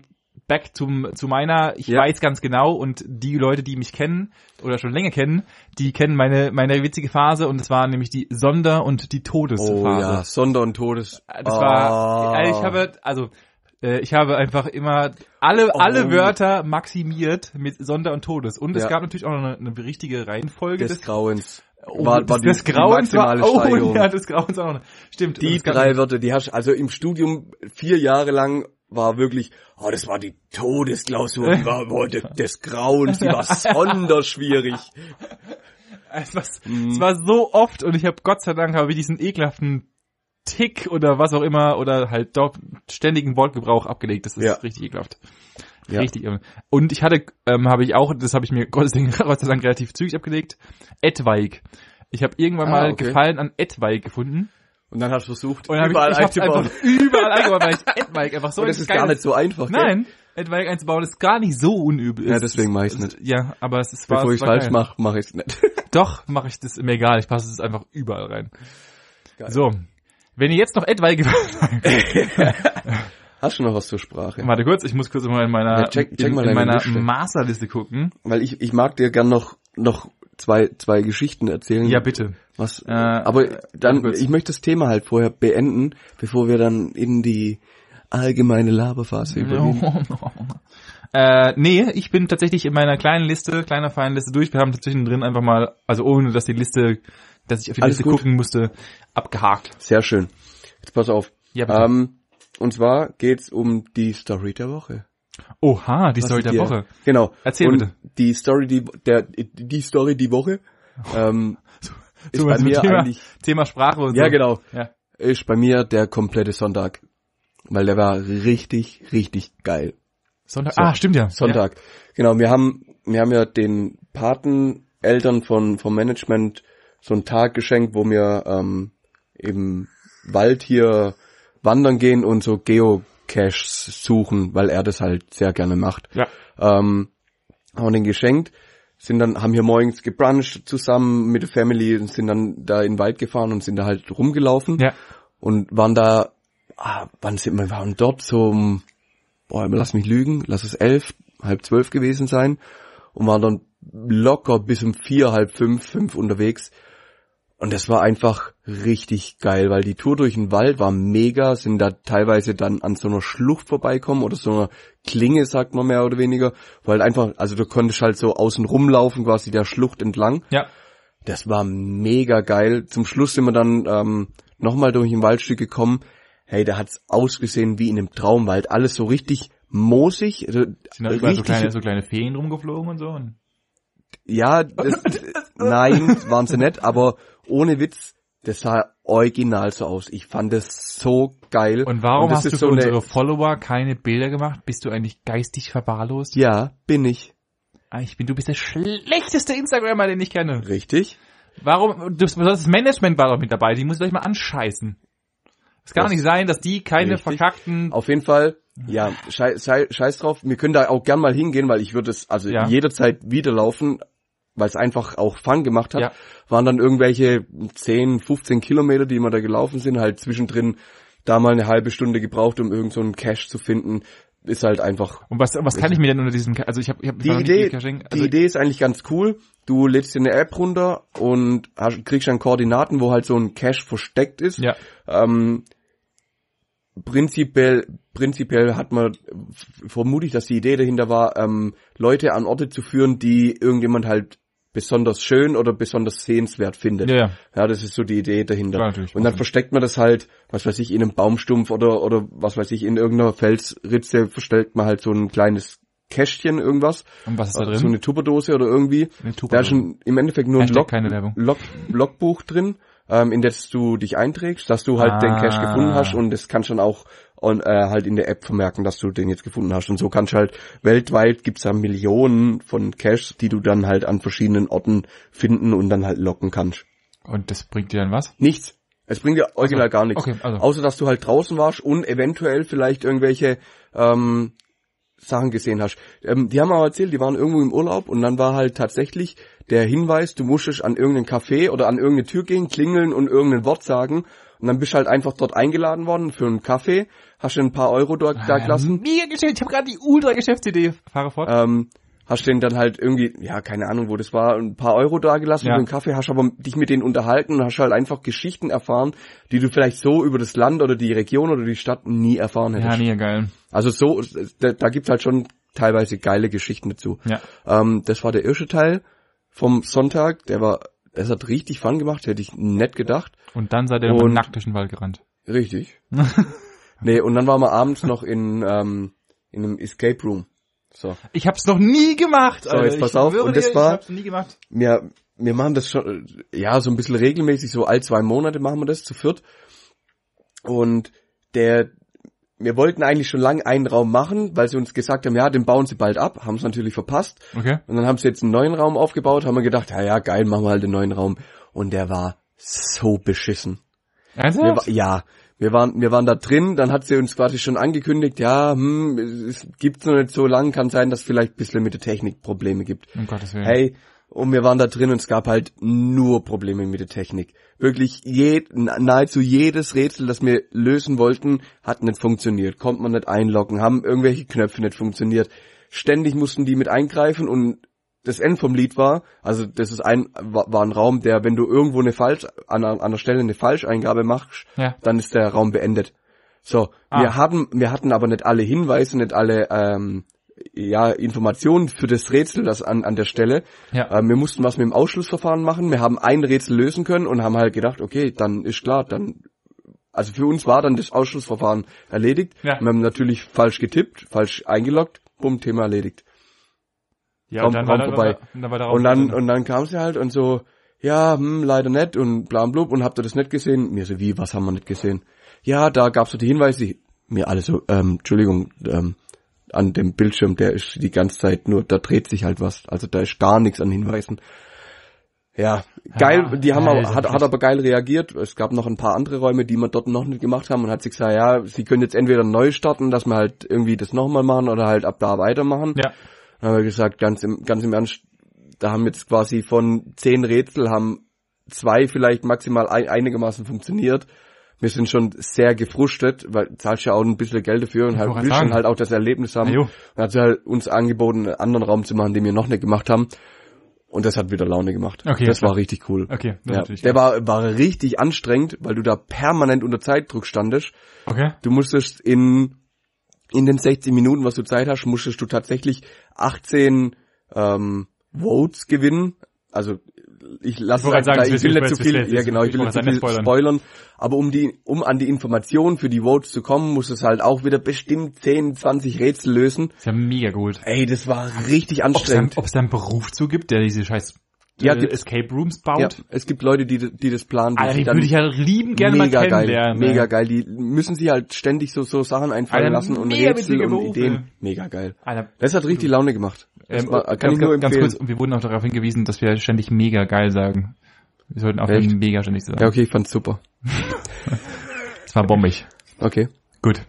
back zum, zu meiner, ich Ja. weiß ganz genau und die Leute, die mich kennen oder schon länger kennen, die kennen meine, meine witzige Phase und es war nämlich die Sonder- und die Todesphase. Oh ja, Sonder und Todes. Das war, Ah. also ich habe, also, äh, ich habe einfach immer alle, alle Oh. Wörter maximiert mit Sonder- und Todes. Und es Ja. gab natürlich auch noch eine, eine richtige Reihenfolge des Grauens. Oh, war, das, war des die Grauens war, oh, ja, des Grauens auch noch. Stimmt. Die es drei Wörter, die hast also im Studium vier Jahre lang war wirklich, oh, das war die Todesklausur, die war de- des Grauens, die war sonderschwierig. Es war, Mhm. es war so oft und ich habe Gott sei Dank habe ich diesen ekelhaften Tick oder was auch immer oder halt doch ständigen Wortgebrauch abgelegt. Das ist Ja. richtig ekelhaft. Ja. Richtig. Und ich hatte, ähm, habe ich auch, das habe ich mir Gott sei, Dank, relativ zügig abgelegt, Etweig. Ich habe irgendwann Ah, mal okay. Gefallen an Etweig gefunden Und dann hast du versucht, und dann überall ich, ich einzubauen. einfach überall eingebaut, weil ich Etweig einfach so Und das ist gar nicht so einfach, gell? Nein, Etweig einzubauen ist gar nicht so unübel. Ja, Es- deswegen mach ich's es- nicht. Ja, aber es ist Bevor es ich falsch mache, mache ich's nicht. Doch, mache ich das mir egal. Ich passe es einfach überall rein. Geil. So, wenn ihr jetzt noch Etweig Hast du noch was zur Sprache? Warte kurz, ich muss kurz mal in meiner Ja, check- check in, mal in meiner Liste. Masterliste gucken. Weil ich, ich mag dir gern noch, noch zwei, zwei Geschichten erzählen. Ja, bitte. Was, Äh, aber warte dann, ich möchte das Thema halt vorher beenden, bevor wir dann in die allgemeine Laberphase übergehen. äh, nee, ich bin tatsächlich in meiner kleinen Liste, kleiner feinen Liste durch. Wir haben zwischendrin einfach mal, also ohne dass die Liste, dass ich auf die Alles Liste gut. gucken musste, abgehakt. Sehr schön. Jetzt pass auf. Ja, bitte. Ähm, und zwar geht's um die Story der Woche. Oha, die Was Story der dir- Woche. Genau. Erzähl und bitte. Die Story, die, der, die Story die Woche, ähm, ist So, bei mir Thema, eigentlich, Thema Sprache und ja so. genau, Ja. ist bei mir der komplette Sonntag. Weil der war richtig, richtig geil. Sonntag. So. Ah, stimmt ja. Sonntag. Genau, wir haben, wir haben ja den Pateneltern von, vom Management so einen Tag geschenkt, wo wir ähm, im Wald hier wandern gehen und so Geocaches suchen, weil er das halt sehr gerne macht. Ja. Ähm, haben wir den geschenkt, sind dann, haben hier morgens gebruncht zusammen mit der Family und sind dann da in den Wald gefahren und sind da halt rumgelaufen Ja. und waren da, ah, wann sind wir, waren dort so um, boah, lass mich lügen, lass es elf, halb zwölf gewesen sein und waren dann locker bis um vier, halb fünf, fünf unterwegs. Und das war einfach richtig geil, weil die Tour durch den Wald war mega, sind da teilweise dann an so einer Schlucht vorbeikommen oder so einer Klinge, sagt man mehr oder weniger, weil einfach, also du konntest halt so außen rumlaufen, quasi der Schlucht entlang. Ja. Das war mega geil. Zum Schluss sind wir dann ähm, nochmal durch ein Waldstück gekommen. Hey, da hat's ausgesehen wie in einem Traumwald. Alles so richtig moosig. also Sind da überall so kleine, so kleine Feen rumgeflogen und so? Und Ja, das, nein, waren sie nicht, aber ohne Witz, Das sah original so aus. Ich fand das so geil. Und warum das hast du für so eine- unsere Follower keine Bilder gemacht? Bist du eigentlich geistig verwahrlost? Ja, bin ich. Ah, Ich bin, du bist der schlechteste Instagrammer, den ich kenne. Richtig. Warum, das, das Management war doch mit dabei, die muss euch mal anscheißen. Es kann doch Das- nicht sein, dass die keine Richtig. verkackten, Auf jeden Fall, ja, schei schei scheiß drauf. Wir können da auch gern mal hingehen, weil ich würde es also Ja. jederzeit wieder laufen, weil es einfach auch Fun gemacht hat. Ja. Waren dann irgendwelche 10, 15 Kilometer, die wir da gelaufen sind, halt zwischendrin da mal eine halbe Stunde gebraucht, um irgend so einen Cache zu finden. Ist halt einfach und was, was kann ich mir denn unter diesem, also ich habe, ich hab, die Idee, Caching, die also, Idee ist eigentlich ganz cool. Du lädst dir eine App runter und hast, kriegst dann Koordinaten, wo halt so ein Cache versteckt ist. ja, Ähm, prinzipiell, prinzipiell hat man, f- vermute ich, dass die Idee dahinter war, ähm, Leute an Orte zu führen, die irgendjemand halt besonders schön oder besonders sehenswert findet. ja, ja, Ja, das ist so die Idee dahinter. Natürlich. und dann versteckt man das halt, was weiß ich, in einem Baumstumpf oder, oder was weiß ich, in irgendeiner Felsritze versteckt man halt so ein kleines Kästchen, irgendwas. und was ist da So drin? eine Tupperdose oder irgendwie. Eine Da Tupper- ist schon im Endeffekt nur ein Log. Log, Logbuch drin, ähm, in das du dich einträgst, dass du halt den Ah. Cache gefunden hast und das kannst du dann auch on, äh, halt in der App vermerken, dass du den jetzt gefunden hast. Und so kannst du halt weltweit gibt's da Millionen von Caches, die du dann halt an verschiedenen Orten finden und dann halt locken kannst. Und das bringt dir dann was? Nichts. Es bringt dir original gar nichts. Okay, also. Außer dass du halt draußen warst und eventuell vielleicht irgendwelche ähm, Sachen gesehen hast. Ähm, die haben aber erzählt, die waren irgendwo im Urlaub und dann war halt tatsächlich der Hinweis, du musstest an irgendein Café oder an irgendeine Tür gehen, klingeln und irgendein Wort sagen. Und dann bist du halt einfach dort eingeladen worden für einen Kaffee, hast du ein paar Euro dort da gelassen. Mega Geschäft, ich habe gerade die ultra Geschäftsidee. Fahre fort. Ähm, hast den dann halt irgendwie, ja, keine Ahnung, wo das war, ein paar Euro da gelassen Ja. für einen Kaffee, hast aber dich mit denen unterhalten und hast halt einfach Geschichten erfahren, die du vielleicht so über das Land oder die Region oder die Stadt nie erfahren hättest. ja, nee, geil. Also so, da, da gibt's halt schon teilweise geile Geschichten dazu. Ja. Ähm, das war der erste Teil vom Sonntag, der war, es hat richtig Fun gemacht, hätte ich nett gedacht. Und dann seid ihr nochmal Und- nackt durch den Wald gerannt. Richtig. nee, und dann waren wir abends noch in, ähm, in einem Escape Room. So. Ich hab's noch nie gemacht. So, jetzt Ich pass auf, schwöre und das dir, war- Ich hab's nie gemacht. wir, wir machen das schon, ja, so ein bisschen regelmäßig, so all zwei Monate machen wir das zu viert. Und der, wir wollten eigentlich schon lange einen Raum machen, weil sie uns gesagt haben, ja, den bauen sie bald ab, haben es natürlich verpasst. Okay. Und dann haben sie jetzt einen neuen Raum aufgebaut, haben wir gedacht, ja, ja, geil, machen wir halt den neuen Raum. Und der war so beschissen. Wir, Ernsthaft? wa- ja, wir waren, wir waren da drin, dann hat sie uns quasi schon angekündigt, ja, hm, es gibt's noch nicht so lang, kann sein, dass vielleicht ein bisschen mit der Technik Probleme gibt. Um Gottes Willen. Hey, und wir waren da drin und es gab halt nur Probleme mit der Technik. Wirklich je, nahezu jedes Rätsel, das wir lösen wollten, hat nicht funktioniert. Konnte man nicht einloggen, haben irgendwelche Knöpfe nicht funktioniert. Ständig mussten die mit eingreifen und das End vom Lied war, also das ist ein, war, ein Raum, der, wenn du irgendwo eine falsch, an, einer- an Stelle eine Falscheingabe machst, Ja. dann ist der Raum beendet. So, Ah. wir haben, wir hatten aber nicht alle Hinweise, nicht alle ähm, ja, Informationen für das Rätsel, das an, an der Stelle. Ja. Ähm, wir mussten was mit dem Ausschlussverfahren machen. Wir haben ein Rätsel lösen können und haben halt gedacht, okay, dann ist klar, dann also für uns war dann das Ausschlussverfahren erledigt. Ja. Wir haben natürlich falsch getippt, falsch eingeloggt, bumm, Thema erledigt. Ja, und dann war, Raum da, vorbei. und dann war Und dann und dann kam sie halt und so, ja, hm, leider nicht und bla blub und habt ihr das nicht gesehen? Mir so, wie, was haben wir nicht gesehen? Ja, da gab's so die Hinweise, mir alle so, ähm, Entschuldigung, ähm, an dem Bildschirm, der ist die ganze Zeit nur, da dreht sich halt was. Also da ist gar nichts an Hinweisen. Ja, geil, Ja, die haben ja, aber, hat, hat aber geil reagiert. Es gab noch ein paar andere Räume, die wir dort noch nicht gemacht haben und hat sich gesagt, ja, sie können jetzt entweder neu starten, dass wir halt irgendwie das nochmal machen oder halt ab da weitermachen. Ja. Dann haben wir gesagt, ganz im, ganz im Ernst, da haben jetzt quasi von zehn Rätsel haben zwei vielleicht maximal ein, einigermaßen funktioniert. Wir sind schon sehr gefrustet, weil zahlst ja auch ein bisschen Geld dafür und halt, willst schon halt auch das Erlebnis haben. Ja. Dann hat sie halt uns angeboten, einen anderen Raum zu machen, den wir noch nicht gemacht haben. Und das hat wieder Laune gemacht. Okay, das klar. war richtig cool. Okay, das Ja, natürlich der war, war richtig anstrengend, weil du da permanent unter Zeitdruck standest. Okay. Du musstest in, in den 60 Minuten, was du Zeit hast, musstest du tatsächlich 18 ähm, Votes gewinnen. Also ich lasse Ich sagen, ich will nicht zu viel, ja genau, ich will ich nicht zu viel spoilern. Aber um die, um an die Informationen für die Votes zu kommen, muss es halt auch wieder bestimmt 10, 20 Rätsel lösen. Ist ja mega gut. Ey, das war richtig anstrengend. ob es da einen Beruf zu gibt, der diese scheiß Ja, äh, gibt's. Escape Rooms Ja, baut. es gibt Leute, die, die das planen. Alter, die würde ich ja lieben gerne mal mega geil, kennenlernen. mega ey. geil. Die müssen sich halt ständig so, so Sachen einfallen Alter, lassen und mega Rätsel und Berufe. Ideen. Mega geil. Alter, Das hat richtig Laune gemacht. Ähm, war, kann ganz, ich nur ganz, ganz empfehlen. kurz, wir wurden auch darauf hingewiesen, dass wir ständig mega geil sagen. Wir sollten auch Echt? mega ständig sagen. Ja, okay, ich fand's super. Das war bombig. Okay. Gut.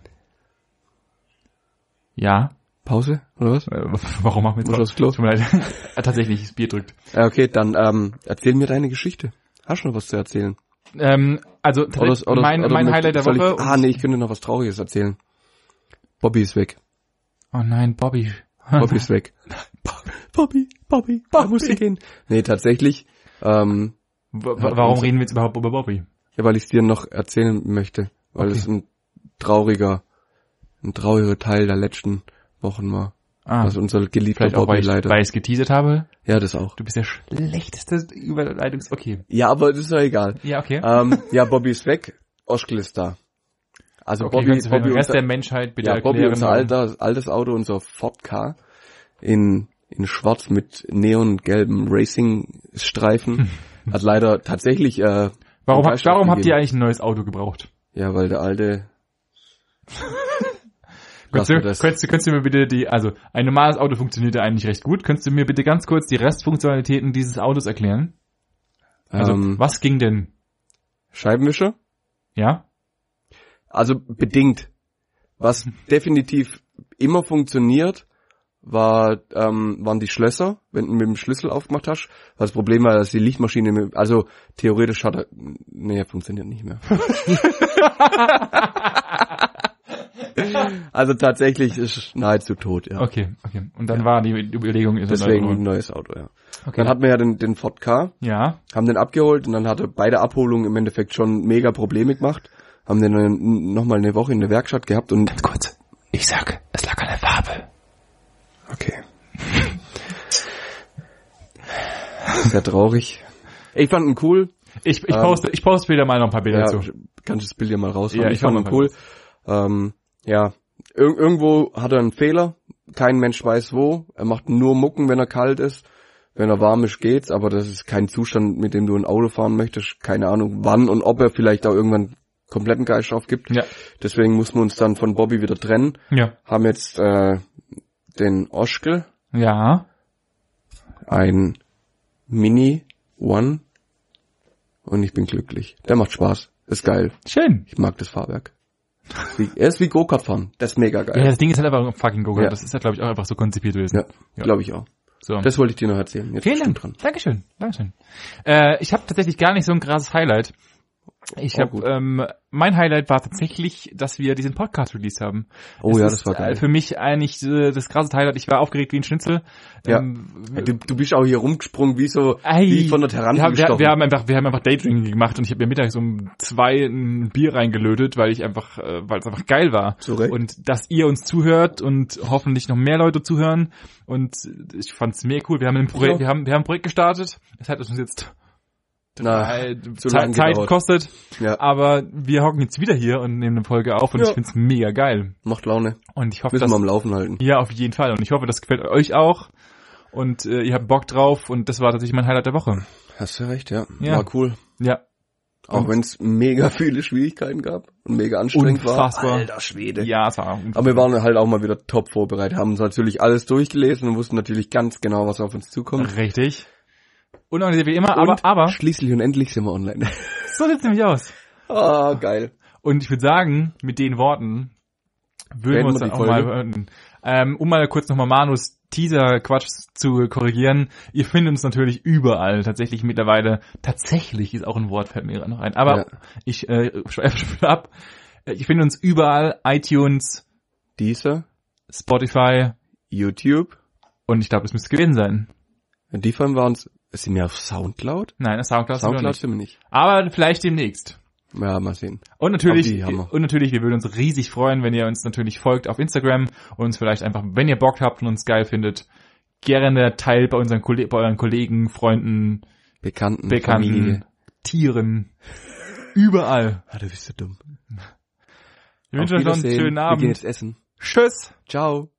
Ja. Pause, oder was? Äh, warum machen wir jetzt Muss aufs Klo? Tut mir leid. Tatsächlich, das Bier drückt. Okay, dann ähm, erzähl mir deine Geschichte. Hast du noch was zu erzählen? Ähm, also tatsächlich mein, mein möcht- Highlight der Woche. Ich, ah, nee, ich könnte noch was Trauriges erzählen. Bobby ist weg. oh nein, Bobby. Bobby ist weg. Bobby, Bobby, Bobby. muss ich gehen. Nee, tatsächlich, ähm, warum reden wir jetzt überhaupt über Bobby? ja, weil ich es dir noch erzählen möchte. Weil Okay. es ein trauriger, ein trauriger Teil der letzten Wochen war. Ah, Was unser geliebter vielleicht auch, Bobby weil ich, weil ich es geteasert habe. Ja, das auch. Du bist der schlechteste Überleitungs... Okay. Ja, aber das ist ja egal. Ja, okay. ähm, ja, Bobby ist weg. Oschkel ist da. Also okay, Bobby, Bobby, den Rest unser, der Menschheit bitte ja, Bobby unser alter, altes Auto, unser Ford Car in, in schwarz mit neongelben Racing-Streifen hat leider tatsächlich, äh, Warum, warum habt ihr eigentlich ein neues Auto gebraucht? Ja, weil der alte, Könntest du, das. könntest, könntest du mir bitte die, also ein normales Auto funktioniert ja eigentlich recht gut. Könntest du mir bitte ganz kurz die Restfunktionalitäten dieses Autos erklären? Also ähm, was ging denn? Scheibenwischer. Ja? Also bedingt. Was definitiv immer funktioniert, war, ähm, waren die Schlösser, wenn du mit dem Schlüssel aufgemacht hast. Das Problem war, dass die Lichtmaschine, mit, also theoretisch hat er, nee, funktioniert nicht mehr. also tatsächlich ist nahezu tot, ja. Okay, okay. Und dann war die Überlegung, ist Deswegen das ein neues Auto, ja. okay. Dann hatten wir ja den, den Ford K, ja. haben den abgeholt und dann hatte bei der Abholung im Endeffekt schon mega Probleme gemacht. Haben den dann nochmal eine Woche in der Werkstatt gehabt und Ganz kurz. Ich sag, es lag an der Farbe. Okay. Sehr traurig. Ich fand ihn cool. Ich, ich Ähm, poste, ich poste später mal noch ein paar Bilder Ja, dazu. kannst du das Bild ja mal raus. Ja, ich ich fand ihn cool. Ähm, ja, Ir irgendwo hat er einen Fehler. Kein Mensch weiß wo. Er macht nur Mucken, wenn er kalt ist. Wenn er warm ist, geht's. Aber das ist kein Zustand, mit dem du ein Auto fahren möchtest. Keine Ahnung, wann und ob er vielleicht auch irgendwann kompletten Geist aufgibt. Ja. Deswegen mussten wir uns dann von Bobby wieder trennen. Ja. Haben jetzt äh, den Oschkel, Ja. ein Mini One und ich bin glücklich. Der macht Spaß. Ist geil. Schön. Ich mag das Fahrwerk. Wie, er ist wie Go-Kart fahren. Das ist mega Ja, geil. das Ding ist halt einfach ein fucking go Ja. Das ist ja, glaube ich, auch einfach so konzipiert gewesen. Ja, Ja. glaube ich auch. So. Das wollte ich dir noch erzählen. Jetzt Vielen Dank. dran. Dankeschön. Dankeschön. Äh, ich habe tatsächlich gar nicht so ein krasses Highlight. Ich Oh, habe ähm, mein Highlight war tatsächlich, dass wir diesen Podcast released haben. Oh Es ja, das war geil. äh, Für mich eigentlich äh, das krasse Highlight. Ich war aufgeregt wie ein Schnitzel. Ja. Ähm, Du, du bist auch hier rumgesprungen wie so Ey, wie von der Terrasse wir, haben- wir, wir haben einfach, wir haben einfach Daydrinking gemacht und ich habe mir mittags um zwei ein Bier reingelötet, weil ich einfach, äh, weil es einfach geil war. Zu Recht. Und dass ihr uns zuhört und hoffentlich noch mehr Leute zuhören und ich fand's mega cool. Wir haben ein Projekt, Ja. wir haben, wir haben ein Projekt gestartet. Das hat uns jetzt Na, zu Zeit, Zeit gekostet, ja, aber wir hocken jetzt wieder hier und nehmen eine Folge auf und Ja. ich find's mega geil. macht Laune. Und ich hoffe, Müssen dass, wir am Laufen halten. ja, auf jeden Fall. Und ich hoffe, das gefällt euch auch. Und äh, ihr habt Bock drauf und das war tatsächlich mein Highlight der Woche. Hast du recht, ja. Ja. War cool. Ja, Auch wenn es mega viele Schwierigkeiten gab und mega anstrengend Unfassbar. war. Alter Schwede. Ja, es war Aber wir waren halt auch mal wieder top vorbereitet, haben uns natürlich alles durchgelesen und wussten natürlich ganz genau, was auf uns zukommt. richtig. Unorganisiert wie immer, aber, Und aber, schließlich und endlich sind wir online. so sieht's nämlich aus. Ah, geil. Und ich würde sagen, mit den Worten würden wir Beenden uns wir dann auch mal Folge. hören. Ähm, um mal kurz nochmal Manus Teaser-Quatsch zu korrigieren. Ihr findet uns natürlich überall. Tatsächlich mittlerweile, tatsächlich ist auch ein Wort, fällt mir gerade noch ein. Aber Ja. ich äh, schweife schon wieder ab. Äh, Ich finde uns überall, iTunes, Dieser, Spotify YouTube, und ich glaube, das müsste gewesen sein. die von waren uns, sind wir auf Soundcloud? Nein, Soundcloud, sind wir noch Soundcloud nicht. sind wir nicht. Aber vielleicht demnächst. Ja, mal sehen. Und natürlich, und natürlich, wir würden uns riesig freuen, wenn ihr uns natürlich folgt auf Instagram und uns vielleicht einfach, wenn ihr Bock habt und uns geil findet, gerne teilt bei unseren Kolle bei euren Kollegen, Freunden, Bekannten, Bekannten, Familie. Tieren, überall. Ah, du bist so dumm. Ich wünsche euch noch einen schönen Wir gehen Abend. jetzt essen. Tschüss. Ciao.